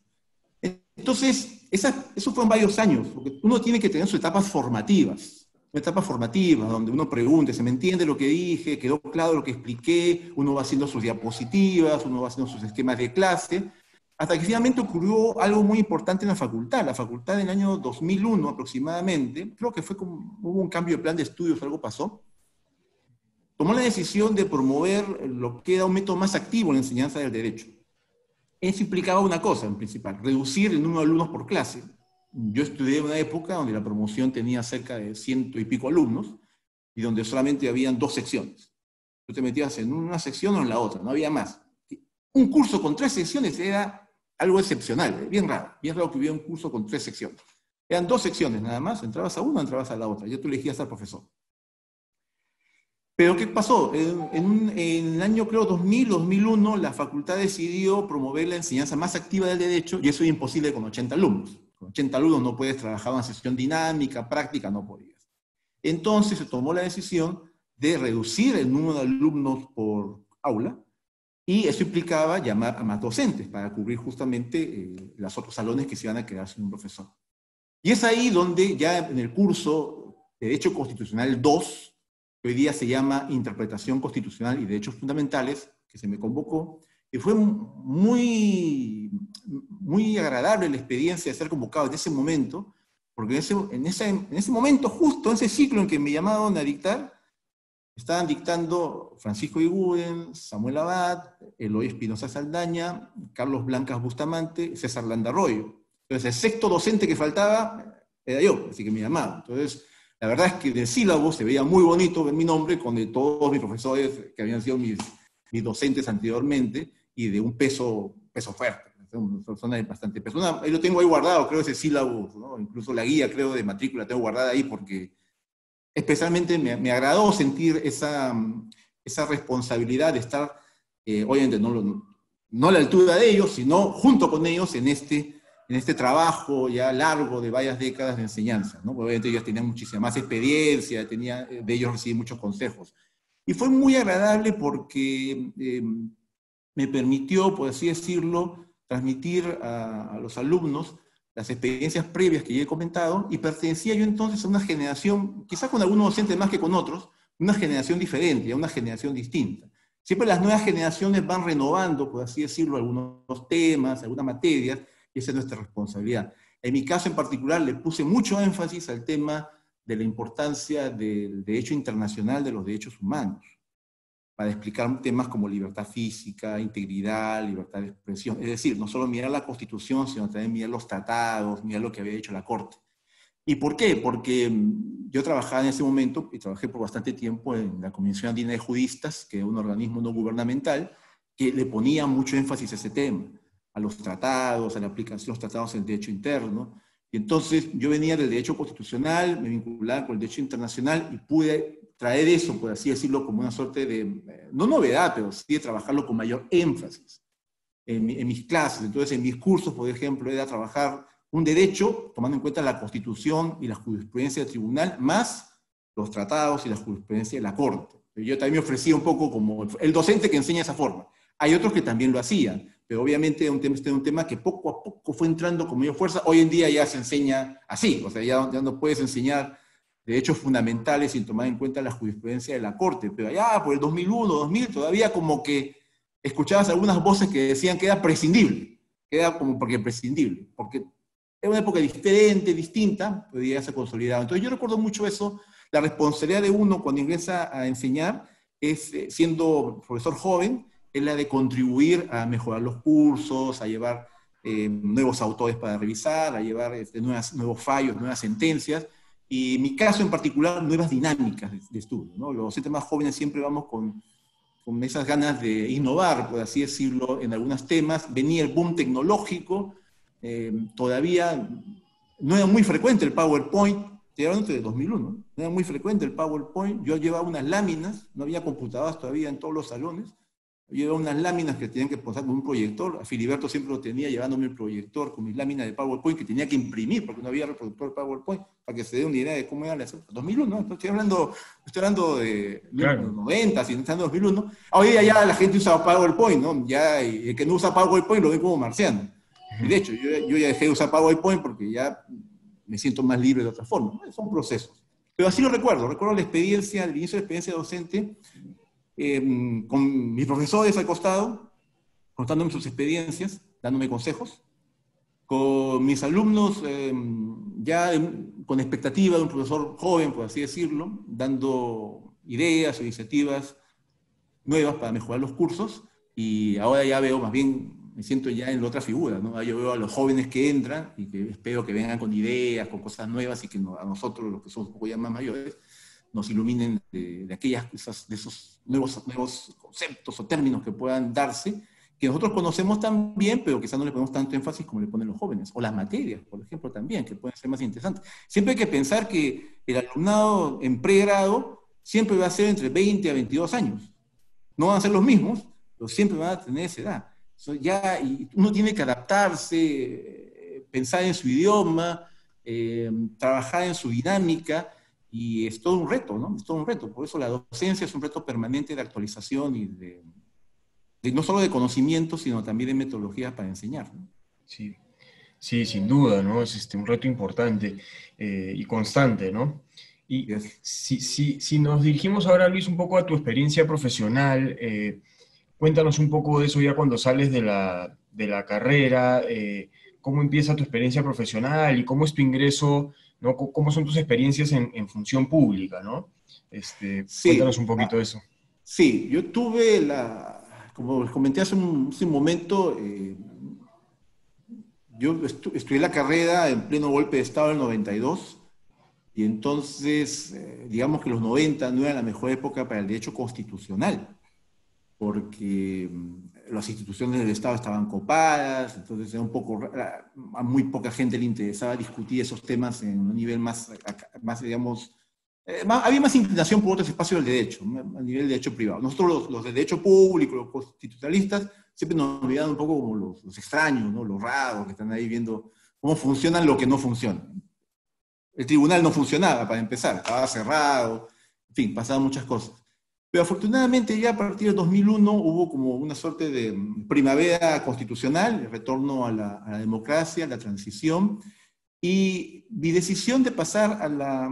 Entonces, esa, eso fueron varios años, porque uno tiene que tener sus etapas formativas una etapa formativa, donde uno pregunte, ¿se me entiende lo que dije? ¿Quedó claro lo que expliqué? Uno va haciendo sus diapositivas, uno va haciendo sus esquemas de clase, hasta que finalmente ocurrió algo muy importante en la facultad. La facultad en el año 2001 aproximadamente, creo que fue como, hubo un cambio de plan de estudios, algo pasó, tomó la decisión de promover lo que era un método más activo en la enseñanza del derecho. Eso implicaba una cosa en principal, reducir el número de alumnos por clase, yo estudié en una época donde la promoción tenía cerca de ciento y pico alumnos y donde solamente habían dos secciones. Tú te metías en una sección o en la otra, no había más. Un curso con tres secciones era algo excepcional, ¿eh? bien raro, bien raro que hubiera un curso con tres secciones. Eran dos secciones nada más, entrabas a una, entrabas a la otra, ya tú elegías al profesor. Pero ¿qué pasó? En, el año, creo, 2000, 2001, la facultad decidió promover la enseñanza más activa del derecho y eso es imposible con 80 alumnos. Con 80 alumnos no puedes trabajar una sesión dinámica, práctica, no podías. Entonces se tomó la decisión de reducir el número de alumnos por aula y eso implicaba llamar a más docentes para cubrir justamente eh, los otros salones que se iban a quedar sin un profesor. Y es ahí donde ya en el curso de Derecho Constitucional 2, que hoy día se llama Interpretación Constitucional y Derechos Fundamentales, que se me convocó, y fue muy, muy agradable la experiencia de ser convocado en ese momento, porque en ese, en ese, en ese momento, justo en ese ciclo en que me llamaron a dictar, estaban dictando Francisco Iguden, Samuel Abad, Eloy Espinosa Saldaña, Carlos Blancas Bustamante, César Landarroyo. Entonces, el sexto docente que faltaba era yo, así que me llamaban. Entonces, la verdad es que del sílabo se veía muy bonito ver mi nombre con de todos mis profesores que habían sido mis, mis docentes anteriormente y de un peso, peso fuerte. Son personas bastante peso. ahí lo tengo ahí guardado, creo ese sílabo, ¿no? incluso la guía, creo, de matrícula tengo guardada ahí porque especialmente me, me agradó sentir esa, esa responsabilidad de estar, eh, obviamente no, no a la altura de ellos, sino junto con ellos en este, en este trabajo ya largo de varias décadas de enseñanza. ¿no? Obviamente ellos tenían muchísima más experiencia, tenía, de ellos recibí muchos consejos. Y fue muy agradable porque eh, me permitió, por así decirlo, transmitir a, a los alumnos las experiencias previas que ya he comentado, y pertenecía yo entonces a una generación, quizás con algunos docentes más que con otros, una generación diferente, a una generación distinta. Siempre las nuevas generaciones van renovando, por así decirlo, algunos temas, algunas materias, y esa es nuestra responsabilidad. En mi caso en particular le puse mucho énfasis al tema de la importancia del derecho internacional de los derechos humanos para explicar temas como libertad física, integridad, libertad de expresión. Es decir, no solo mirar la Constitución, sino también mirar los tratados, mirar lo que había hecho la Corte. ¿Y por qué? Porque mm, yo trabajaba en ese momento, y trabajé por bastante tiempo en la Convención Andina de Judistas, que es un organismo no gubernamental, que le ponía mucho énfasis a ese tema, a los tratados, a la aplicación de los tratados del derecho interno. Y entonces yo venía del derecho constitucional, me vinculaba con el derecho internacional y pude traer eso, por así decirlo, como una suerte de, eh, no novedad, pero sí de trabajarlo con mayor énfasis en, mis clases. Entonces, en mis cursos, por ejemplo, era trabajar un derecho, tomando en cuenta la Constitución y la jurisprudencia del tribunal, más los tratados y la jurisprudencia de la Corte. Yo también me ofrecía un poco como el docente que enseña esa forma. Hay otros que también lo hacían, pero obviamente un tema, este es un tema que poco a poco fue entrando con mayor fuerza. Hoy en día ya se enseña así, o sea, ya, ya no puedes enseñar derechos fundamentales sin tomar en cuenta la jurisprudencia de la Corte. Pero allá por el 2001, 2000, todavía como que escuchabas algunas voces que decían que era prescindible, que era como porque prescindible, porque era una época diferente, distinta, podía ser consolidado. Entonces yo recuerdo mucho eso, la responsabilidad de uno cuando ingresa a enseñar es, eh, siendo profesor joven, es la de contribuir a mejorar los cursos, a llevar eh, nuevos autores para revisar, a llevar este, nuevas, nuevos fallos, nuevas sentencias, y mi caso en particular, nuevas dinámicas de, estudio. ¿no? Los docentes más jóvenes siempre vamos con, con, esas ganas de innovar, por así decirlo, en algunos temas. Venía el boom tecnológico, eh, todavía no era muy frecuente el PowerPoint, te de 2001, no era muy frecuente el PowerPoint. Yo llevaba unas láminas, no había computadoras todavía en todos los salones, llevaba unas láminas que tenían que posar con un proyector. A Filiberto siempre lo tenía llevándome el proyector con mis láminas de PowerPoint que tenía que imprimir porque no había reproductor de PowerPoint para que se dé una idea de cómo era la 2001, ¿no? Estoy hablando, estoy hablando de los 90, si no está en 2001. Hoy día ya la gente usa PowerPoint, ¿no? Ya el que no usa PowerPoint lo ve como marciano. Y de hecho, yo, yo ya dejé de usar PowerPoint porque ya me siento más libre de otra forma. Son procesos. Pero así lo recuerdo. Recuerdo la experiencia, el inicio de la experiencia docente Em, con mis profesores al costado, contándome sus experiencias, dándome consejos, con mis alumnos em, ya con expectativa de un profesor joven, por así decirlo, dando ideas o iniciativas nuevas para mejorar los cursos, y ahora ya veo más bien, me siento ya en la otra figura, ¿no? Yo veo a los jóvenes que entran y que espero que vengan con ideas, con cosas nuevas y que a nosotros, los que somos un poco ya más mayores, nos iluminen de, aquellas, de esos nuevos, nuevos conceptos o términos que puedan darse, que nosotros conocemos también, pero quizás no le ponemos tanto énfasis como le ponen los jóvenes, o las materias, por ejemplo, también, que pueden ser más interesantes. Siempre hay que pensar que el alumnado en pregrado siempre va a ser entre 20 a 22 años. No van a ser los mismos, pero siempre van a tener esa edad. ya, y uno tiene que adaptarse, eh, pensar en su idioma, eh, trabajar en su dinámica, y es todo un reto, ¿no? Es todo un reto. Por eso la docencia es un reto permanente de actualización y de, no solo de conocimiento, sino también de metodologías para enseñar. ¿no? Sí. sí, sin duda, ¿no? Es este, un reto importante eh, y constante, ¿no? Y si, si, si, nos dirigimos ahora, Luis, un poco a tu experiencia profesional, eh, cuéntanos un poco de eso ya cuando sales de la, de la carrera, eh, cómo empieza tu experiencia profesional y cómo es tu ingreso, ¿no? cómo son tus experiencias en, en función pública, ¿no? Este, Cuéntanos un poquito de eso. Sí, yo tuve la, como les comenté hace un, momento, eh, yo estudié la carrera en pleno golpe de Estado del 92 y entonces, eh, digamos que los 90 no era la mejor época para el derecho constitucional, porque mm, las instituciones del Estado estaban copadas, entonces era un poco, a muy poca gente le interesaba discutir esos temas en un nivel más, más digamos, eh, había más inclinación por otros espacios del derecho, a nivel de derecho privado. Nosotros los, de derecho público, los constitucionalistas, siempre nos olvidamos un poco como los, los extraños, ¿no? los raros que están ahí viendo cómo funcionan lo que no funciona. El tribunal no funcionaba, para empezar, estaba cerrado, en fin, pasaban muchas cosas. Pero afortunadamente ya a partir de 2001 hubo como una suerte de primavera constitucional, el retorno a la, a la democracia, la transición, y mi decisión de pasar a la,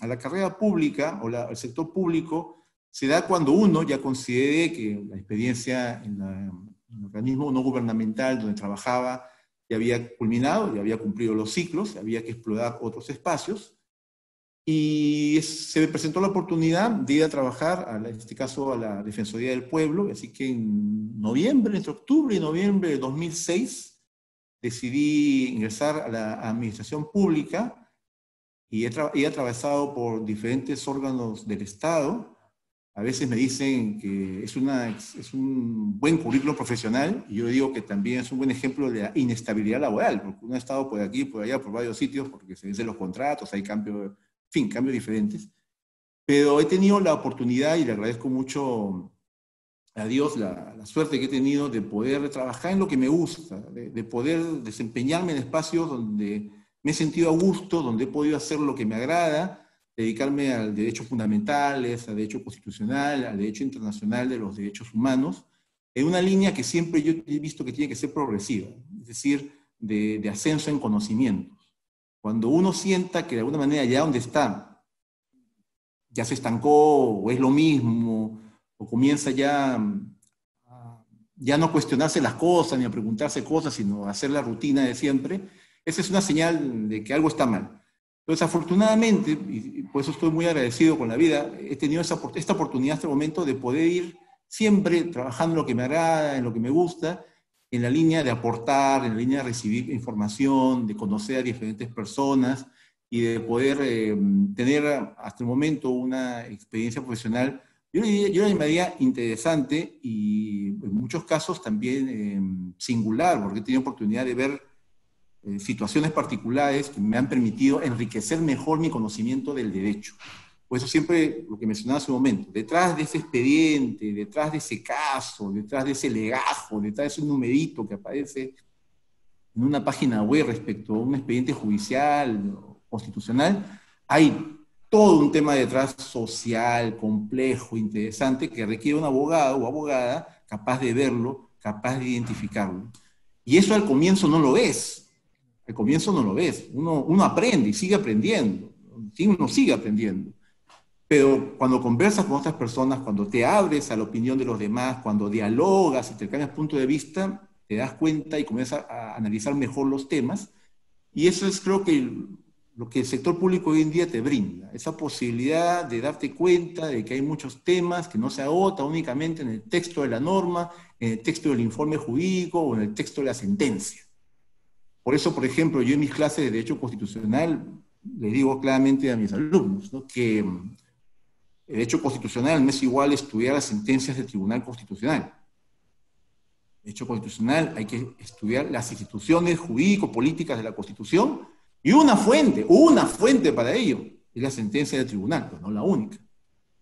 a la carrera pública o al sector público se da cuando uno ya considere que la experiencia en, el organismo no gubernamental donde trabajaba ya había culminado, ya había cumplido los ciclos, había que explorar otros espacios. Y se me presentó la oportunidad de ir a trabajar, en este caso a la Defensoría del Pueblo, así que en noviembre, entre octubre y noviembre de 2006, decidí ingresar a la administración pública y he, atravesado por diferentes órganos del Estado. A veces me dicen que es, una, es un buen currículo profesional y yo digo que también es un buen ejemplo de la inestabilidad laboral, porque uno ha estado por aquí, por allá, por varios sitios, porque se vencen los contratos, hay cambios, en fin, cambios diferentes. Pero he tenido la oportunidad y le agradezco mucho a Dios la, suerte que he tenido de poder trabajar en lo que me gusta, de, poder desempeñarme en espacios donde me he sentido a gusto, donde he podido hacer lo que me agrada, dedicarme al derecho fundamentales, al derecho constitucional, al derecho internacional de los derechos humanos, en una línea que siempre yo he visto que tiene que ser progresiva, es decir, de, de ascenso en conocimientos. Cuando uno sienta que de alguna manera ya donde está, ya se estancó o es lo mismo, o comienza ya a ya no cuestionarse las cosas ni a preguntarse cosas, sino a hacer la rutina de siempre, esa es una señal de que algo está mal. Entonces, afortunadamente, y por eso estoy muy agradecido con la vida, he tenido esa, esta oportunidad hasta el momento de poder ir siempre trabajando en lo que me agrada, en lo que me gusta, en la línea de aportar, en la línea de recibir información, de conocer a diferentes personas y de poder eh, tener hasta el momento una experiencia profesional yo, yo la interesante y en muchos casos también em, singular, porque he tenido oportunidad de ver eh, situaciones particulares que me han permitido enriquecer mejor mi conocimiento del derecho. Por eso siempre lo que mencionaba hace un momento, detrás de ese expediente, detrás de ese caso, detrás de ese legajo, detrás de ese numerito que aparece en una página web respecto a un expediente judicial o constitucional, hay todo un tema detrás social, complejo, interesante, que requiere un abogado o abogada capaz de verlo, capaz de identificarlo. Y eso al comienzo no lo ves. Al comienzo no lo ves. Uno, uno aprende y sigue aprendiendo. Uno sigue aprendiendo. Pero cuando conversas con otras personas, cuando te abres a la opinión de los demás, cuando dialogas y te cambias punto de vista, te das cuenta y comienzas a analizar mejor los temas. Y eso es creo que lo que el sector público hoy en día te brinda, esa posibilidad de darte cuenta de que hay muchos temas que no se agota únicamente en el texto de la norma, en el texto del informe jurídico o en el texto de la sentencia. Por eso, por ejemplo, yo en mis clases de Derecho Constitucional le digo claramente a mis alumnos que el Derecho Constitucional no es igual estudiar las sentencias del Tribunal Constitucional. Derecho Constitucional hay que estudiar las instituciones jurídico-políticas de la Constitución y una fuente, una fuente para ello, es la sentencia del tribunal, pero no la única.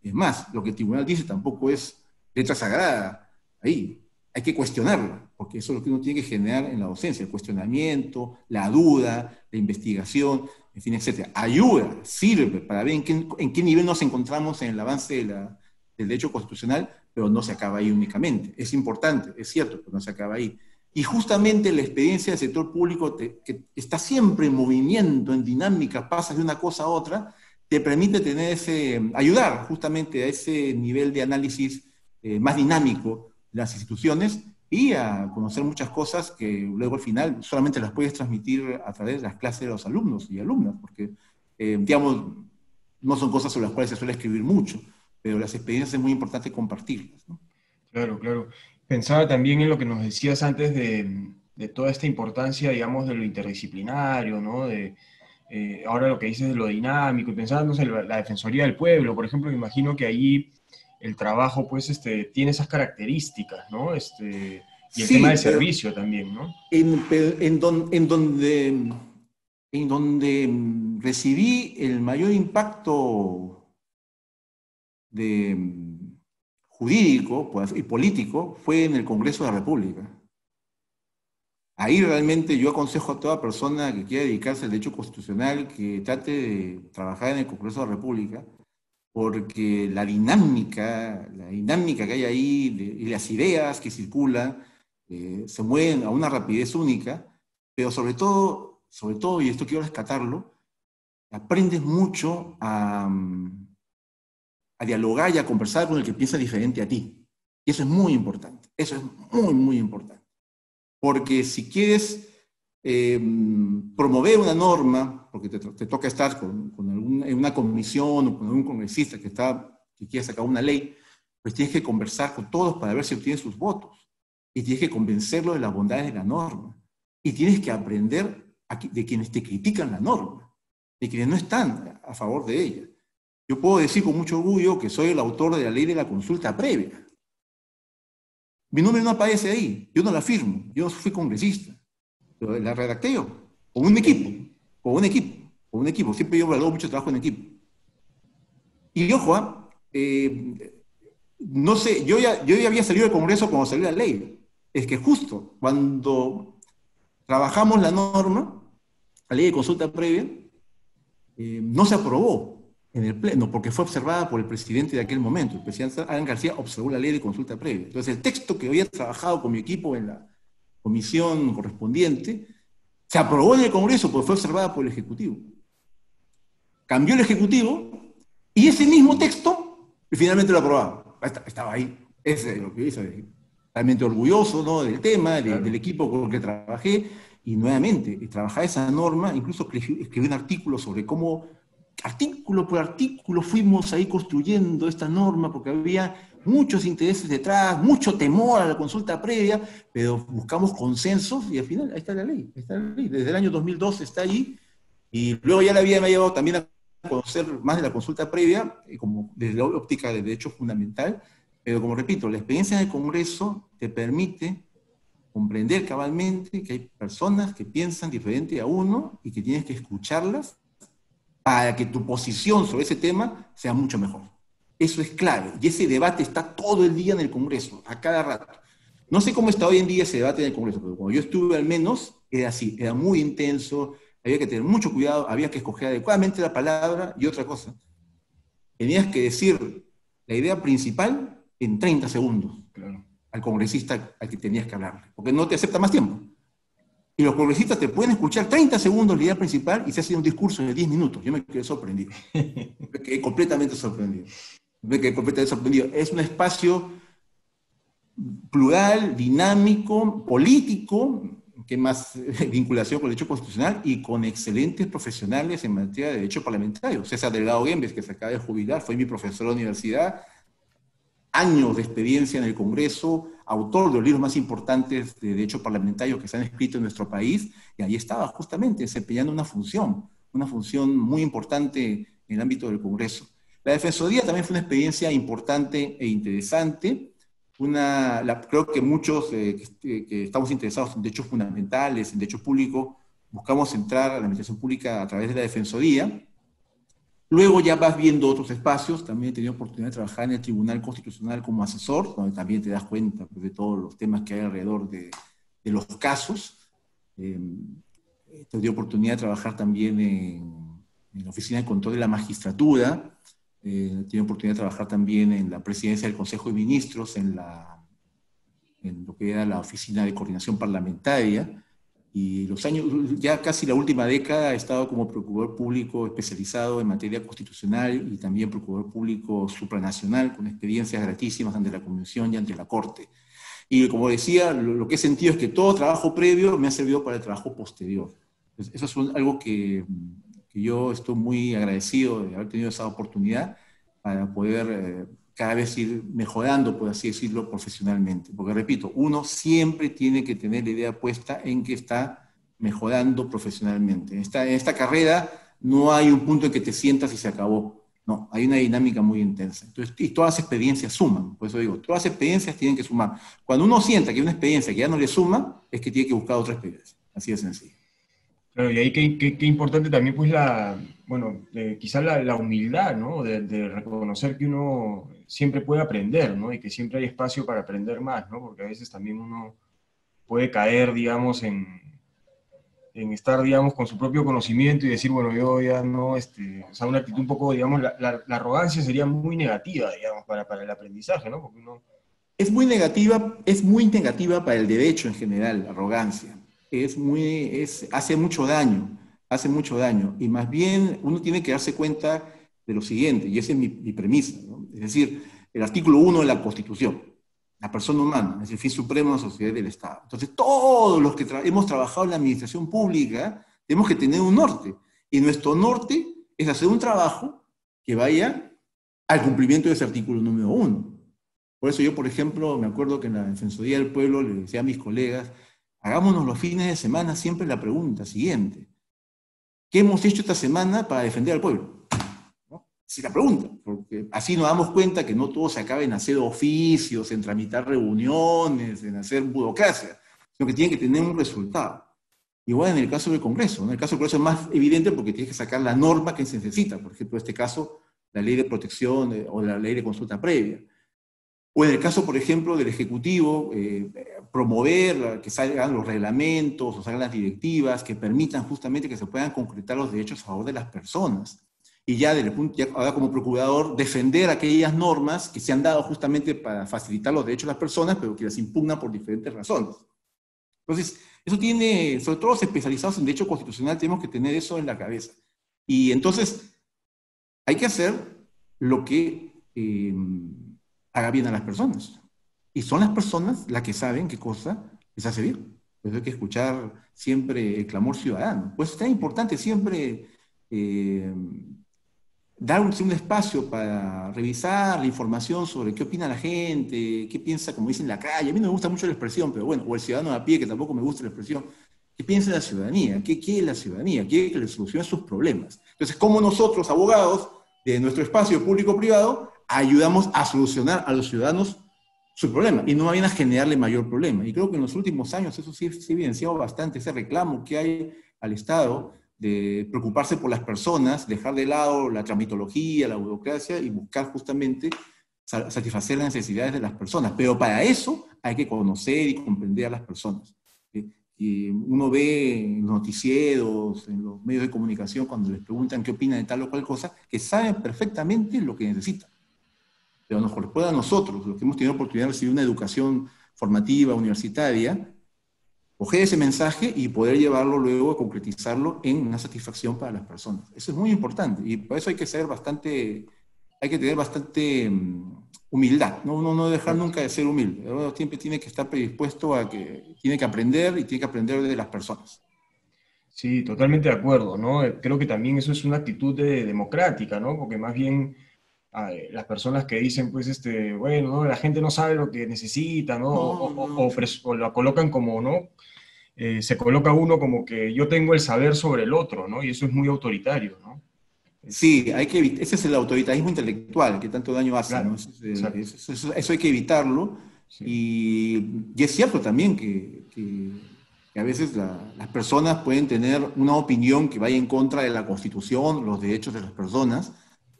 Es más, lo que el tribunal dice tampoco es letra sagrada. Ahí hay que cuestionarla, porque eso es lo que uno tiene que generar en la docencia, el cuestionamiento, la duda, la investigación, en fin, etc. Ayuda, sirve para ver en qué, nivel nos encontramos en el avance del derecho constitucional, pero no se acaba ahí únicamente. Es importante, es cierto, pero no se acaba ahí. Y justamente la experiencia del sector público, que está siempre en movimiento, en dinámica, pasa de una cosa a otra, te permite tener ese, ayudar justamente a ese nivel de análisis eh, más dinámico de las instituciones y a conocer muchas cosas que luego al final solamente las puedes transmitir a través de las clases de los alumnos y alumnas, porque, eh, digamos, no son cosas sobre las cuales se suele escribir mucho, pero las experiencias es muy importante compartirlas. Claro, claro. Pensaba también en lo que nos decías antes de, de toda esta importancia, digamos, de lo interdisciplinario, ¿no? De, eh, ahora lo que dices de lo dinámico, y pensando en la Defensoría del Pueblo, por ejemplo, me imagino que ahí el trabajo, pues, este, tiene esas características, ¿no? Este, y el tema de servicio también, ¿no? En, en, en, donde, en donde recibí el mayor impacto de, jurídico pues, y político fue en el Congreso de la República. Ahí realmente yo aconsejo a toda persona que quiera dedicarse al derecho constitucional que trate de trabajar en el Congreso de la República, porque la dinámica, la dinámica que hay ahí y las ideas que circulan eh, se mueven a una rapidez única, pero sobre todo, sobre todo, y esto quiero rescatarlo, aprendes mucho a, dialogar y a conversar con el que piensa diferente a ti. Y eso es muy importante, eso es muy, muy importante. Porque si quieres eh, promover una norma, porque te, toca estar con, en una comisión o con algún congresista que, está, que quiere sacar una ley, pues tienes que conversar con todos para ver si obtienes sus votos. Y tienes que convencerlo de las bondades de la norma. Y tienes que aprender de quienes te critican la norma, de quienes no están a favor de ella. Yo puedo decir con mucho orgullo que soy el autor de la ley de la consulta previa. Mi nombre no aparece ahí, yo no la firmo, yo fui congresista, la redacté yo, con un equipo, con un equipo, con un equipo, siempre yo valoro mucho trabajo en equipo. Y ojo, ¿ah? eh, no sé, yo ya, yo ya había salido del Congreso cuando salió la ley, es que justo cuando trabajamos la norma, la ley de consulta previa, eh, no se aprobó en el Pleno, porque fue observada por el presidente de aquel momento. El presidente Alan García observó la ley de consulta previa. Entonces, el texto que había trabajado con mi equipo en la comisión correspondiente se aprobó en el Congreso porque fue observada por el Ejecutivo. Cambió el Ejecutivo y ese mismo texto finalmente lo aprobaron. Estaba ahí. Ese es lo que hice. Realmente orgulloso ¿no? del tema, del equipo con el que trabajé. Y nuevamente, trabajar esa norma, incluso escribí un artículo sobre cómo artículo por artículo fuimos ahí construyendo esta norma porque había muchos intereses detrás, mucho temor a la consulta previa, pero buscamos consensos y al final ahí está la ley, está la ley. Desde el año 2002 está ahí y luego ya la había me ha llevado también a conocer más de la consulta previa, eh, como desde la óptica de derecho fundamental, pero como repito, la experiencia del Congreso te permite comprender cabalmente que hay personas que piensan diferente a uno y que tienes que escucharlas para que tu posición sobre ese tema sea mucho mejor. Eso es clave. Y ese debate está todo el día en el Congreso, a cada rato. No sé cómo está hoy en día ese debate en el Congreso, pero cuando yo estuve al menos, era así, era muy intenso, había que tener mucho cuidado, había que escoger adecuadamente la palabra y otra cosa. Tenías que decir la idea principal en 30 segundos al congresista al que tenías que hablarle, porque no te acepta más tiempo. Y los congresistas te pueden escuchar 30 segundos la idea principal y se hace un discurso de 10 minutos. Yo me quedé sorprendido. Me quedé completamente sorprendido. Me quedé completamente sorprendido. Es un espacio plural, dinámico, político, que más vinculación con el derecho constitucional y con excelentes profesionales en materia de derecho parlamentario. César Delgado Gembes, que se acaba de jubilar, fue mi profesor de la universidad, años de experiencia en el Congreso, autor de los libros más importantes de derecho parlamentario que se han escrito en nuestro país, y ahí estaba justamente desempeñando una función, una función muy importante en el ámbito del Congreso. La Defensoría también fue una experiencia importante e interesante. Una, creo que muchos eh, que, que, estamos interesados en derechos fundamentales, en derecho público, buscamos entrar a la administración pública a través de la Defensoría. Luego ya vas viendo otros espacios, también he tenido oportunidad de trabajar en el Tribunal Constitucional como asesor, donde también te das cuenta pues, de todos los temas que hay alrededor de, de los casos. Eh, he tenido oportunidad de trabajar también en, la Oficina de Control de la Magistratura, eh, tenido oportunidad de trabajar también en la Presidencia del Consejo de Ministros, en, la, en lo que era la Oficina de Coordinación Parlamentaria, y los años, ya casi la última década he estado como procurador público especializado en materia constitucional y también procurador público supranacional con experiencias gratísimas ante la Convención y ante la Corte. Y como decía, lo, que he sentido es que todo trabajo previo me ha servido para el trabajo posterior. eso es algo que, yo estoy muy agradecido de haber tenido esa oportunidad para poder eh, cada vez ir mejorando, por así decirlo, profesionalmente. Porque repito, uno siempre tiene que tener la idea puesta en que está mejorando profesionalmente. En esta, en esta carrera no hay un punto en que te sientas y se acabó. No, hay una dinámica muy intensa. Entonces, y todas las experiencias suman. Por eso digo, todas las experiencias tienen que sumar. Cuando uno sienta que hay una experiencia que ya no le suma, es que tiene que buscar otra experiencia. Así de sencillo. Claro, y ahí qué, importante también, pues, la, bueno, quizás la, humildad, ¿no? De, de, reconocer que uno siempre puede aprender, ¿no? Y que siempre hay espacio para aprender más, ¿no? Porque a veces también uno puede caer, digamos, en, en estar, digamos, con su propio conocimiento y decir, bueno, yo ya no, este, o sea, una actitud un poco, digamos, la, la, arrogancia sería muy negativa, digamos, para, para el aprendizaje, ¿no? Porque uno... Es muy negativa, es muy negativa para el derecho en general, la arrogancia. Es muy, es, hace mucho daño, hace mucho daño. Y más bien uno tiene que darse cuenta de lo siguiente, y esa es mi, mi premisa. Es decir, el artículo 1 de la Constitución la persona humana, es el fin supremo de la sociedad del Estado. Entonces, todos los que hemos trabajado en la administración pública tenemos que tener un norte. Y nuestro norte es hacer un trabajo que vaya al cumplimiento de ese artículo número uno. Por eso yo, por ejemplo, me acuerdo que en la Defensoría del Pueblo le decía a mis colegas, hagámonos los fines de semana siempre la pregunta siguiente. ¿Qué hemos hecho esta semana para defender al pueblo? si la pregunta, porque así nos damos cuenta que no todo se acaba en hacer oficios, en tramitar reuniones, en hacer burocracia, sino que tiene que tener un resultado. Igual en el caso del Congreso, en el caso del Congreso es más evidente porque tienes que sacar la norma que se necesita, por ejemplo, en este caso, la ley de protección eh, o la ley de consulta previa. O en el caso, por ejemplo, del Ejecutivo, eh, promover que salgan los reglamentos o salgan las directivas que permitan justamente que se puedan concretar los derechos a favor de las personas y ya, desde el punto, ahora como procurador, defender aquellas normas que se han dado justamente para facilitar los derechos de las personas, pero que las impugnan por diferentes razones. Entonces, eso tiene, sobre todo los especializados en derecho constitucional, tenemos que tener eso en la cabeza. Y entonces, hay que hacer lo que eh, haga bien a las personas. Y son las personas las que saben qué cosa les hace bien. Pues hay que escuchar siempre el clamor ciudadano. Pues es tan importante siempre eh, dar un, espacio para revisar la información sobre qué opina la gente, qué piensa, como dicen, la calle. A mí no me gusta mucho la expresión, pero bueno, o el ciudadano a pie, que tampoco me gusta la expresión. ¿Qué piensa la ciudadanía? ¿Qué quiere la ciudadanía? Quiere que le solucione sus problemas. Entonces, ¿cómo nosotros, abogados, de nuestro espacio público-privado, ayudamos a solucionar a los ciudadanos su problema y no vayan a generarle mayor problema? Y creo que en los últimos años eso sí se ha evidenciado bastante, ese reclamo que hay al Estado de preocuparse por las personas, dejar de lado la tramitología, la burocracia y buscar justamente satisfacer las necesidades de las personas. Pero para eso hay que conocer y comprender a las personas. Y uno ve en los noticieros, en los medios de comunicación, cuando les preguntan qué opinan de tal o cual cosa, que saben perfectamente lo que necesitan. Pero nos corresponde a nosotros, los que hemos tenido oportunidad de recibir una educación formativa, universitaria, coger ese mensaje y poder llevarlo luego a concretizarlo en una satisfacción para las personas. Eso es muy importante y por eso hay que ser bastante, hay que tener bastante mm, humildad, ¿no? Uno no dejar nunca de ser humilde, uno siempre tiene que estar predispuesto a que tiene que aprender y tiene que aprender de las personas. Sí, totalmente de acuerdo, ¿no? Creo que también eso es una actitud democrática, ¿no? Porque más bien las personas que dicen, pues, este, bueno, la gente no sabe lo que necesita, ¿no? o, lo colocan como, ¿no? Eh, se coloca uno como que yo tengo el saber sobre el otro, ¿no? Y eso es muy autoritario, ¿no? Sí, hay que ese es el autoritarismo intelectual que tanto daño hace, ¿no? Eso, hay que evitarlo. Y, es cierto también que, a veces las personas pueden tener una opinión que vaya en contra de la Constitución, los derechos de las personas,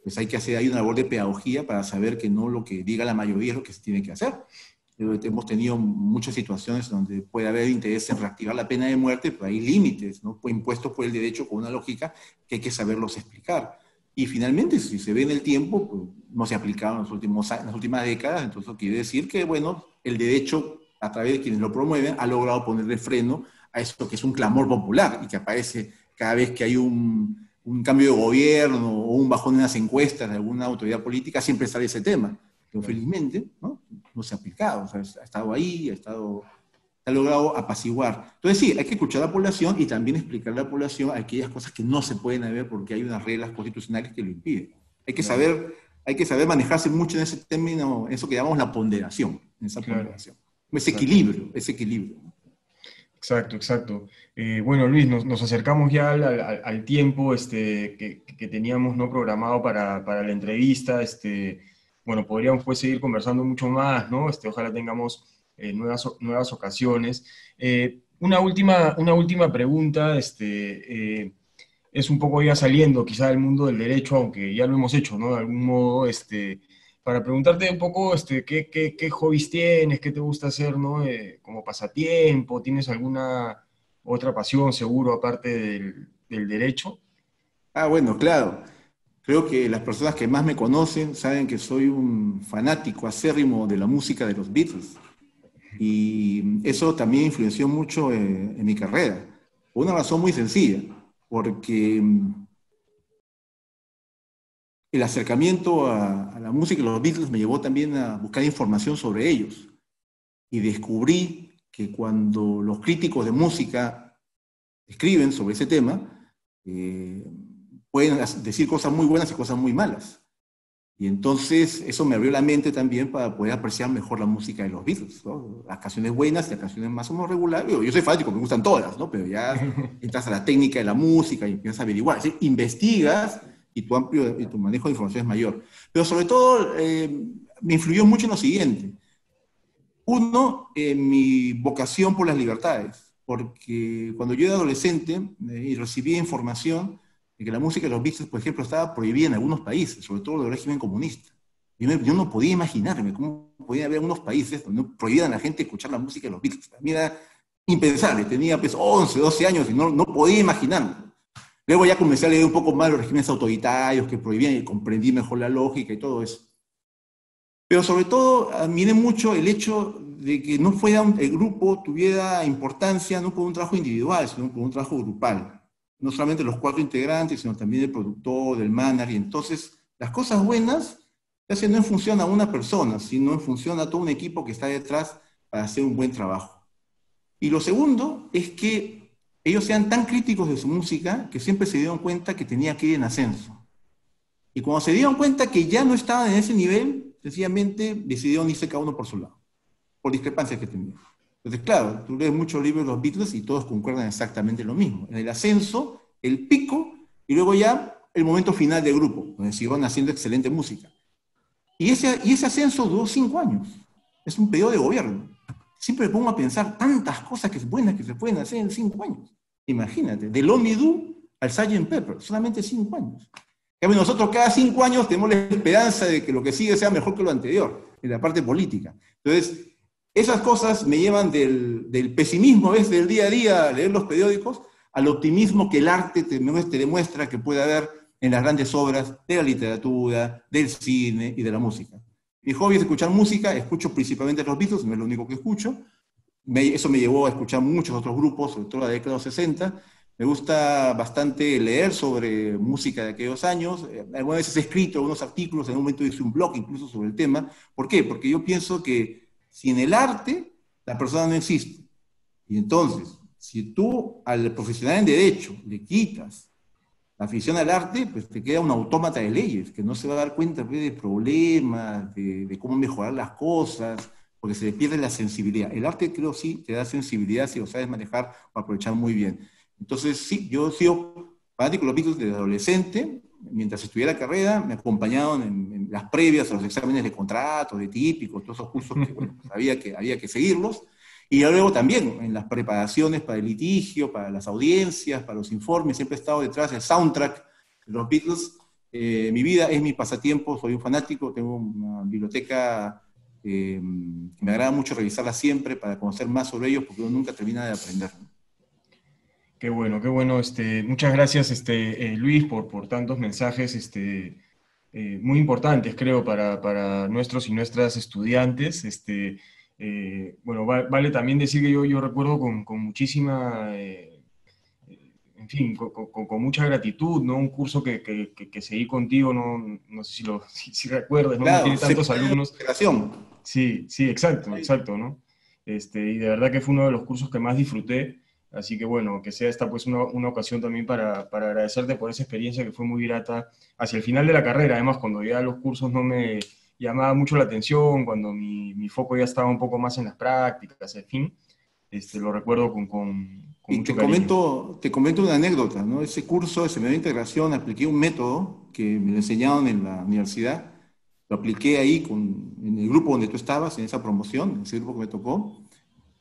pues hay que hacer hay una labor de pedagogía para saber que no lo que diga la mayoría es lo que se tiene que hacer. Hemos tenido muchas situaciones donde puede haber interés en reactivar la pena de muerte, pero hay límites, ¿no? impuestos por el derecho con una lógica que hay que saberlos explicar. Y finalmente, si se ve en el tiempo, pues, no se ha aplicado en, los últimos, en las últimas décadas, entonces quiere decir que, bueno, el derecho, a través de quienes lo promueven, ha logrado ponerle freno a eso que es un clamor popular y que aparece cada vez que hay un, un cambio de gobierno o un bajón en las encuestas de alguna autoridad política, siempre sale ese tema. Pero felizmente ¿no? no se ha aplicado, o sea, ha estado ahí, ha estado ha logrado apaciguar. Entonces sí, hay que escuchar a la población y también explicar a la población aquellas cosas que no se pueden ver porque hay unas reglas constitucionales que lo impiden. Hay que saber, hay que saber manejarse mucho en ese término, eso que llamamos la ponderación, en esa ponderación. Ese equilibrio, ese equilibrio. Exacto, exacto. Eh, bueno, Luis, nos, acercamos ya al, tiempo este, que, teníamos no programado para, para, la entrevista. Este, bueno, podríamos pues, seguir conversando mucho más, ¿no? Este, ojalá tengamos eh, nuevas, nuevas ocasiones. Eh, una, última, una última pregunta, este, eh, es un poco ya saliendo quizá del mundo del derecho, aunque ya lo hemos hecho, ¿no? De algún modo, este, para preguntarte un poco este, ¿qué, qué, qué hobbies tienes, qué te gusta hacer, ¿no? como pasatiempo, ¿tienes alguna otra pasión seguro aparte del, del derecho? Ah, bueno, claro. Creo que las personas que más me conocen saben que soy un fanático acérrimo de la música de los Beatles. Y eso también influenció mucho en, mi carrera. Por una razón muy sencilla, porque el acercamiento a, a, la música de los Beatles me llevó también a buscar información sobre ellos. Y descubrí que cuando los críticos de música escriben sobre ese tema, eh, pueden decir cosas muy buenas y cosas muy malas. Y entonces eso me abrió la mente también para poder apreciar mejor la música de los Beatles, las canciones buenas y las canciones más o menos regulares. Yo, soy fanático, me gustan todas, ¿no? pero ya entras a la técnica de la música y empiezas a averiguar. investigas y tu, amplio, y tu manejo de información es mayor. Pero sobre todo eh, me influyó mucho en lo siguiente. Uno, en mi vocación por las libertades, porque cuando yo era adolescente eh, y recibía información, de que la música de los Beatles, por ejemplo, estaba prohibida en algunos países, sobre todo del régimen comunista. Yo, yo, no podía imaginarme cómo podía haber unos países donde prohibían a la gente escuchar la música de los Beatles. A mí era impensable, tenía pues 11, 12 años y no, no podía imaginarme. Luego ya comencé a leer un poco más los regímenes autoritarios que prohibían y comprendí mejor la lógica y todo eso. Pero sobre todo admiré mucho el hecho de que no fuera el grupo tuviera importancia no por un trabajo individual, sino por un trabajo grupal no solamente los cuatro integrantes, sino también el productor, el manager, entonces las cosas buenas se no en función a una persona, sino en función a todo un equipo que está detrás para hacer un buen trabajo. Y lo segundo es que ellos sean tan críticos de su música que siempre se dieron cuenta que tenía que ir en ascenso. Y cuando se dieron cuenta que ya no estaban en ese nivel, sencillamente decidieron irse cada uno por su lado, por discrepancias que tenían. Entonces, claro, tú lees muchos libros de los Beatles y todos concuerdan exactamente lo mismo. En el ascenso, el pico y luego ya el momento final del grupo, donde siguieron haciendo excelente música. Y ese, y ese ascenso duró cinco años. Es un periodo de gobierno. Siempre pongo a pensar tantas cosas que buenas que se pueden hacer en cinco años. Imagínate, del Omidú al Sgt. Pepper, solamente cinco años. nosotros cada cinco años tenemos la esperanza de que lo que sigue sea mejor que lo anterior, en la parte política. Entonces, esas cosas me llevan del, pesimismo ¿ves? del día a día, leer los periódicos, al optimismo que el arte te, demuestra que puede haber en las grandes obras de la literatura, del cine y de la música. Mi hobby es escuchar música, escucho principalmente los Beatles, no es lo único que escucho. eso me llevó a escuchar muchos otros grupos, sobre todo la década de los 60. Me gusta bastante leer sobre música de aquellos años. Eh, algunas veces he escrito algunos artículos, en un momento hice un blog incluso sobre el tema. ¿Por qué? Porque yo pienso que sin el arte, la persona no existe. Y entonces, si tú al profesional en derecho le quitas la afición al arte, pues te queda un autómata de leyes, que no se va a dar cuenta pues, de problemas, de, cómo mejorar las cosas, porque se le pierde la sensibilidad. El arte, creo, sí, te da sensibilidad si lo sabes manejar o aprovechar muy bien. Entonces, sí, yo he sido fanático de los Beatles desde adolescente, mientras estudié la carrera, me acompañaron en, las previas a los exámenes de contrato, de típicos, todos esos cursos que bueno, sabía que había que seguirlos. Y luego también en las preparaciones para el litigio, para las audiencias, para los informes, siempre he estado detrás del soundtrack los Beatles. Eh, mi vida es mi pasatiempo, soy un fanático, tengo una biblioteca eh, que me agrada mucho revisarla siempre para conocer más sobre ellos, porque uno nunca termina de aprender. Qué bueno, qué bueno. Este, muchas gracias, este, eh, Luis, por, por tantos mensajes este, muy importantes, creo, para, para, nuestros y nuestras estudiantes. Este, Eh, bueno, vale también decir que yo, yo recuerdo con, con muchísima, eh, en fin, con, con, mucha gratitud, ¿no? Un curso que, que, que, seguí contigo, no, no sé si, lo, si, recuerdas, ¿no? tiene tantos alumnos. Sí, sí, exacto, exacto, ¿no? Este, y de verdad que fue uno de los cursos que más disfruté. Así que bueno, que sea esta pues una, una ocasión también para, para, agradecerte por esa experiencia que fue muy grata hacia el final de la carrera. Además, cuando ya los cursos no me llamaba mucho la atención, cuando mi, mi foco ya estaba un poco más en las prácticas, en fin, este, lo recuerdo con, con, y te comento, te comento una anécdota, ¿no? Ese curso de de integración apliqué un método que me lo enseñaron en la universidad, lo apliqué ahí con, en el grupo donde tú estabas, en esa promoción, en ese grupo que me tocó,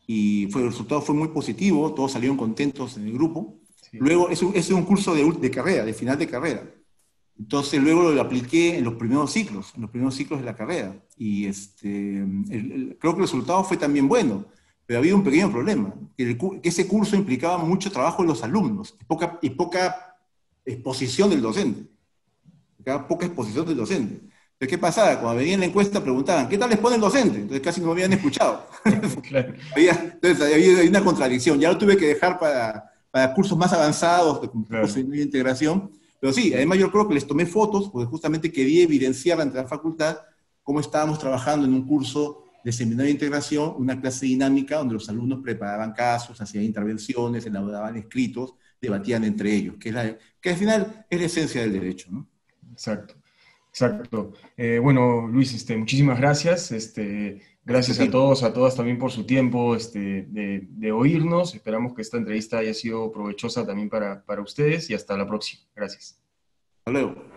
y fue, el resultado fue muy positivo, todos salieron contentos en el grupo. Luego, es un, es un curso de, de, carrera, de final de carrera. Entonces, luego lo apliqué en los primeros ciclos, en los primeros ciclos de la carrera. Y este, creo que el resultado fue también bueno, pero había un pequeño problema, que, que ese curso implicaba mucho trabajo de los alumnos y poca, y poca exposición del docente. Poca exposición del docente. Entonces, ¿qué pasaba? Cuando venían la encuesta preguntaban, ¿qué tal les pone el docente? Entonces casi no me habían escuchado. entonces había, una contradicción. Ya lo tuve que dejar para, para cursos más avanzados de de integración. Pero sí, además yo creo que les tomé fotos porque justamente quería evidenciar ante la facultad cómo estábamos trabajando en un curso de seminario de integración, una clase dinámica donde los alumnos preparaban casos, hacían intervenciones, elaboraban escritos, debatían entre ellos, que, la, que al final es la esencia del derecho. ¿no? Exacto. Exacto. Eh, bueno, Luis, este, muchísimas gracias. Este, gracias a todos, a todas también por su tiempo este, de, oírnos. Esperamos que esta entrevista haya sido provechosa también para, para ustedes y hasta la próxima. Gracias. Hasta luego.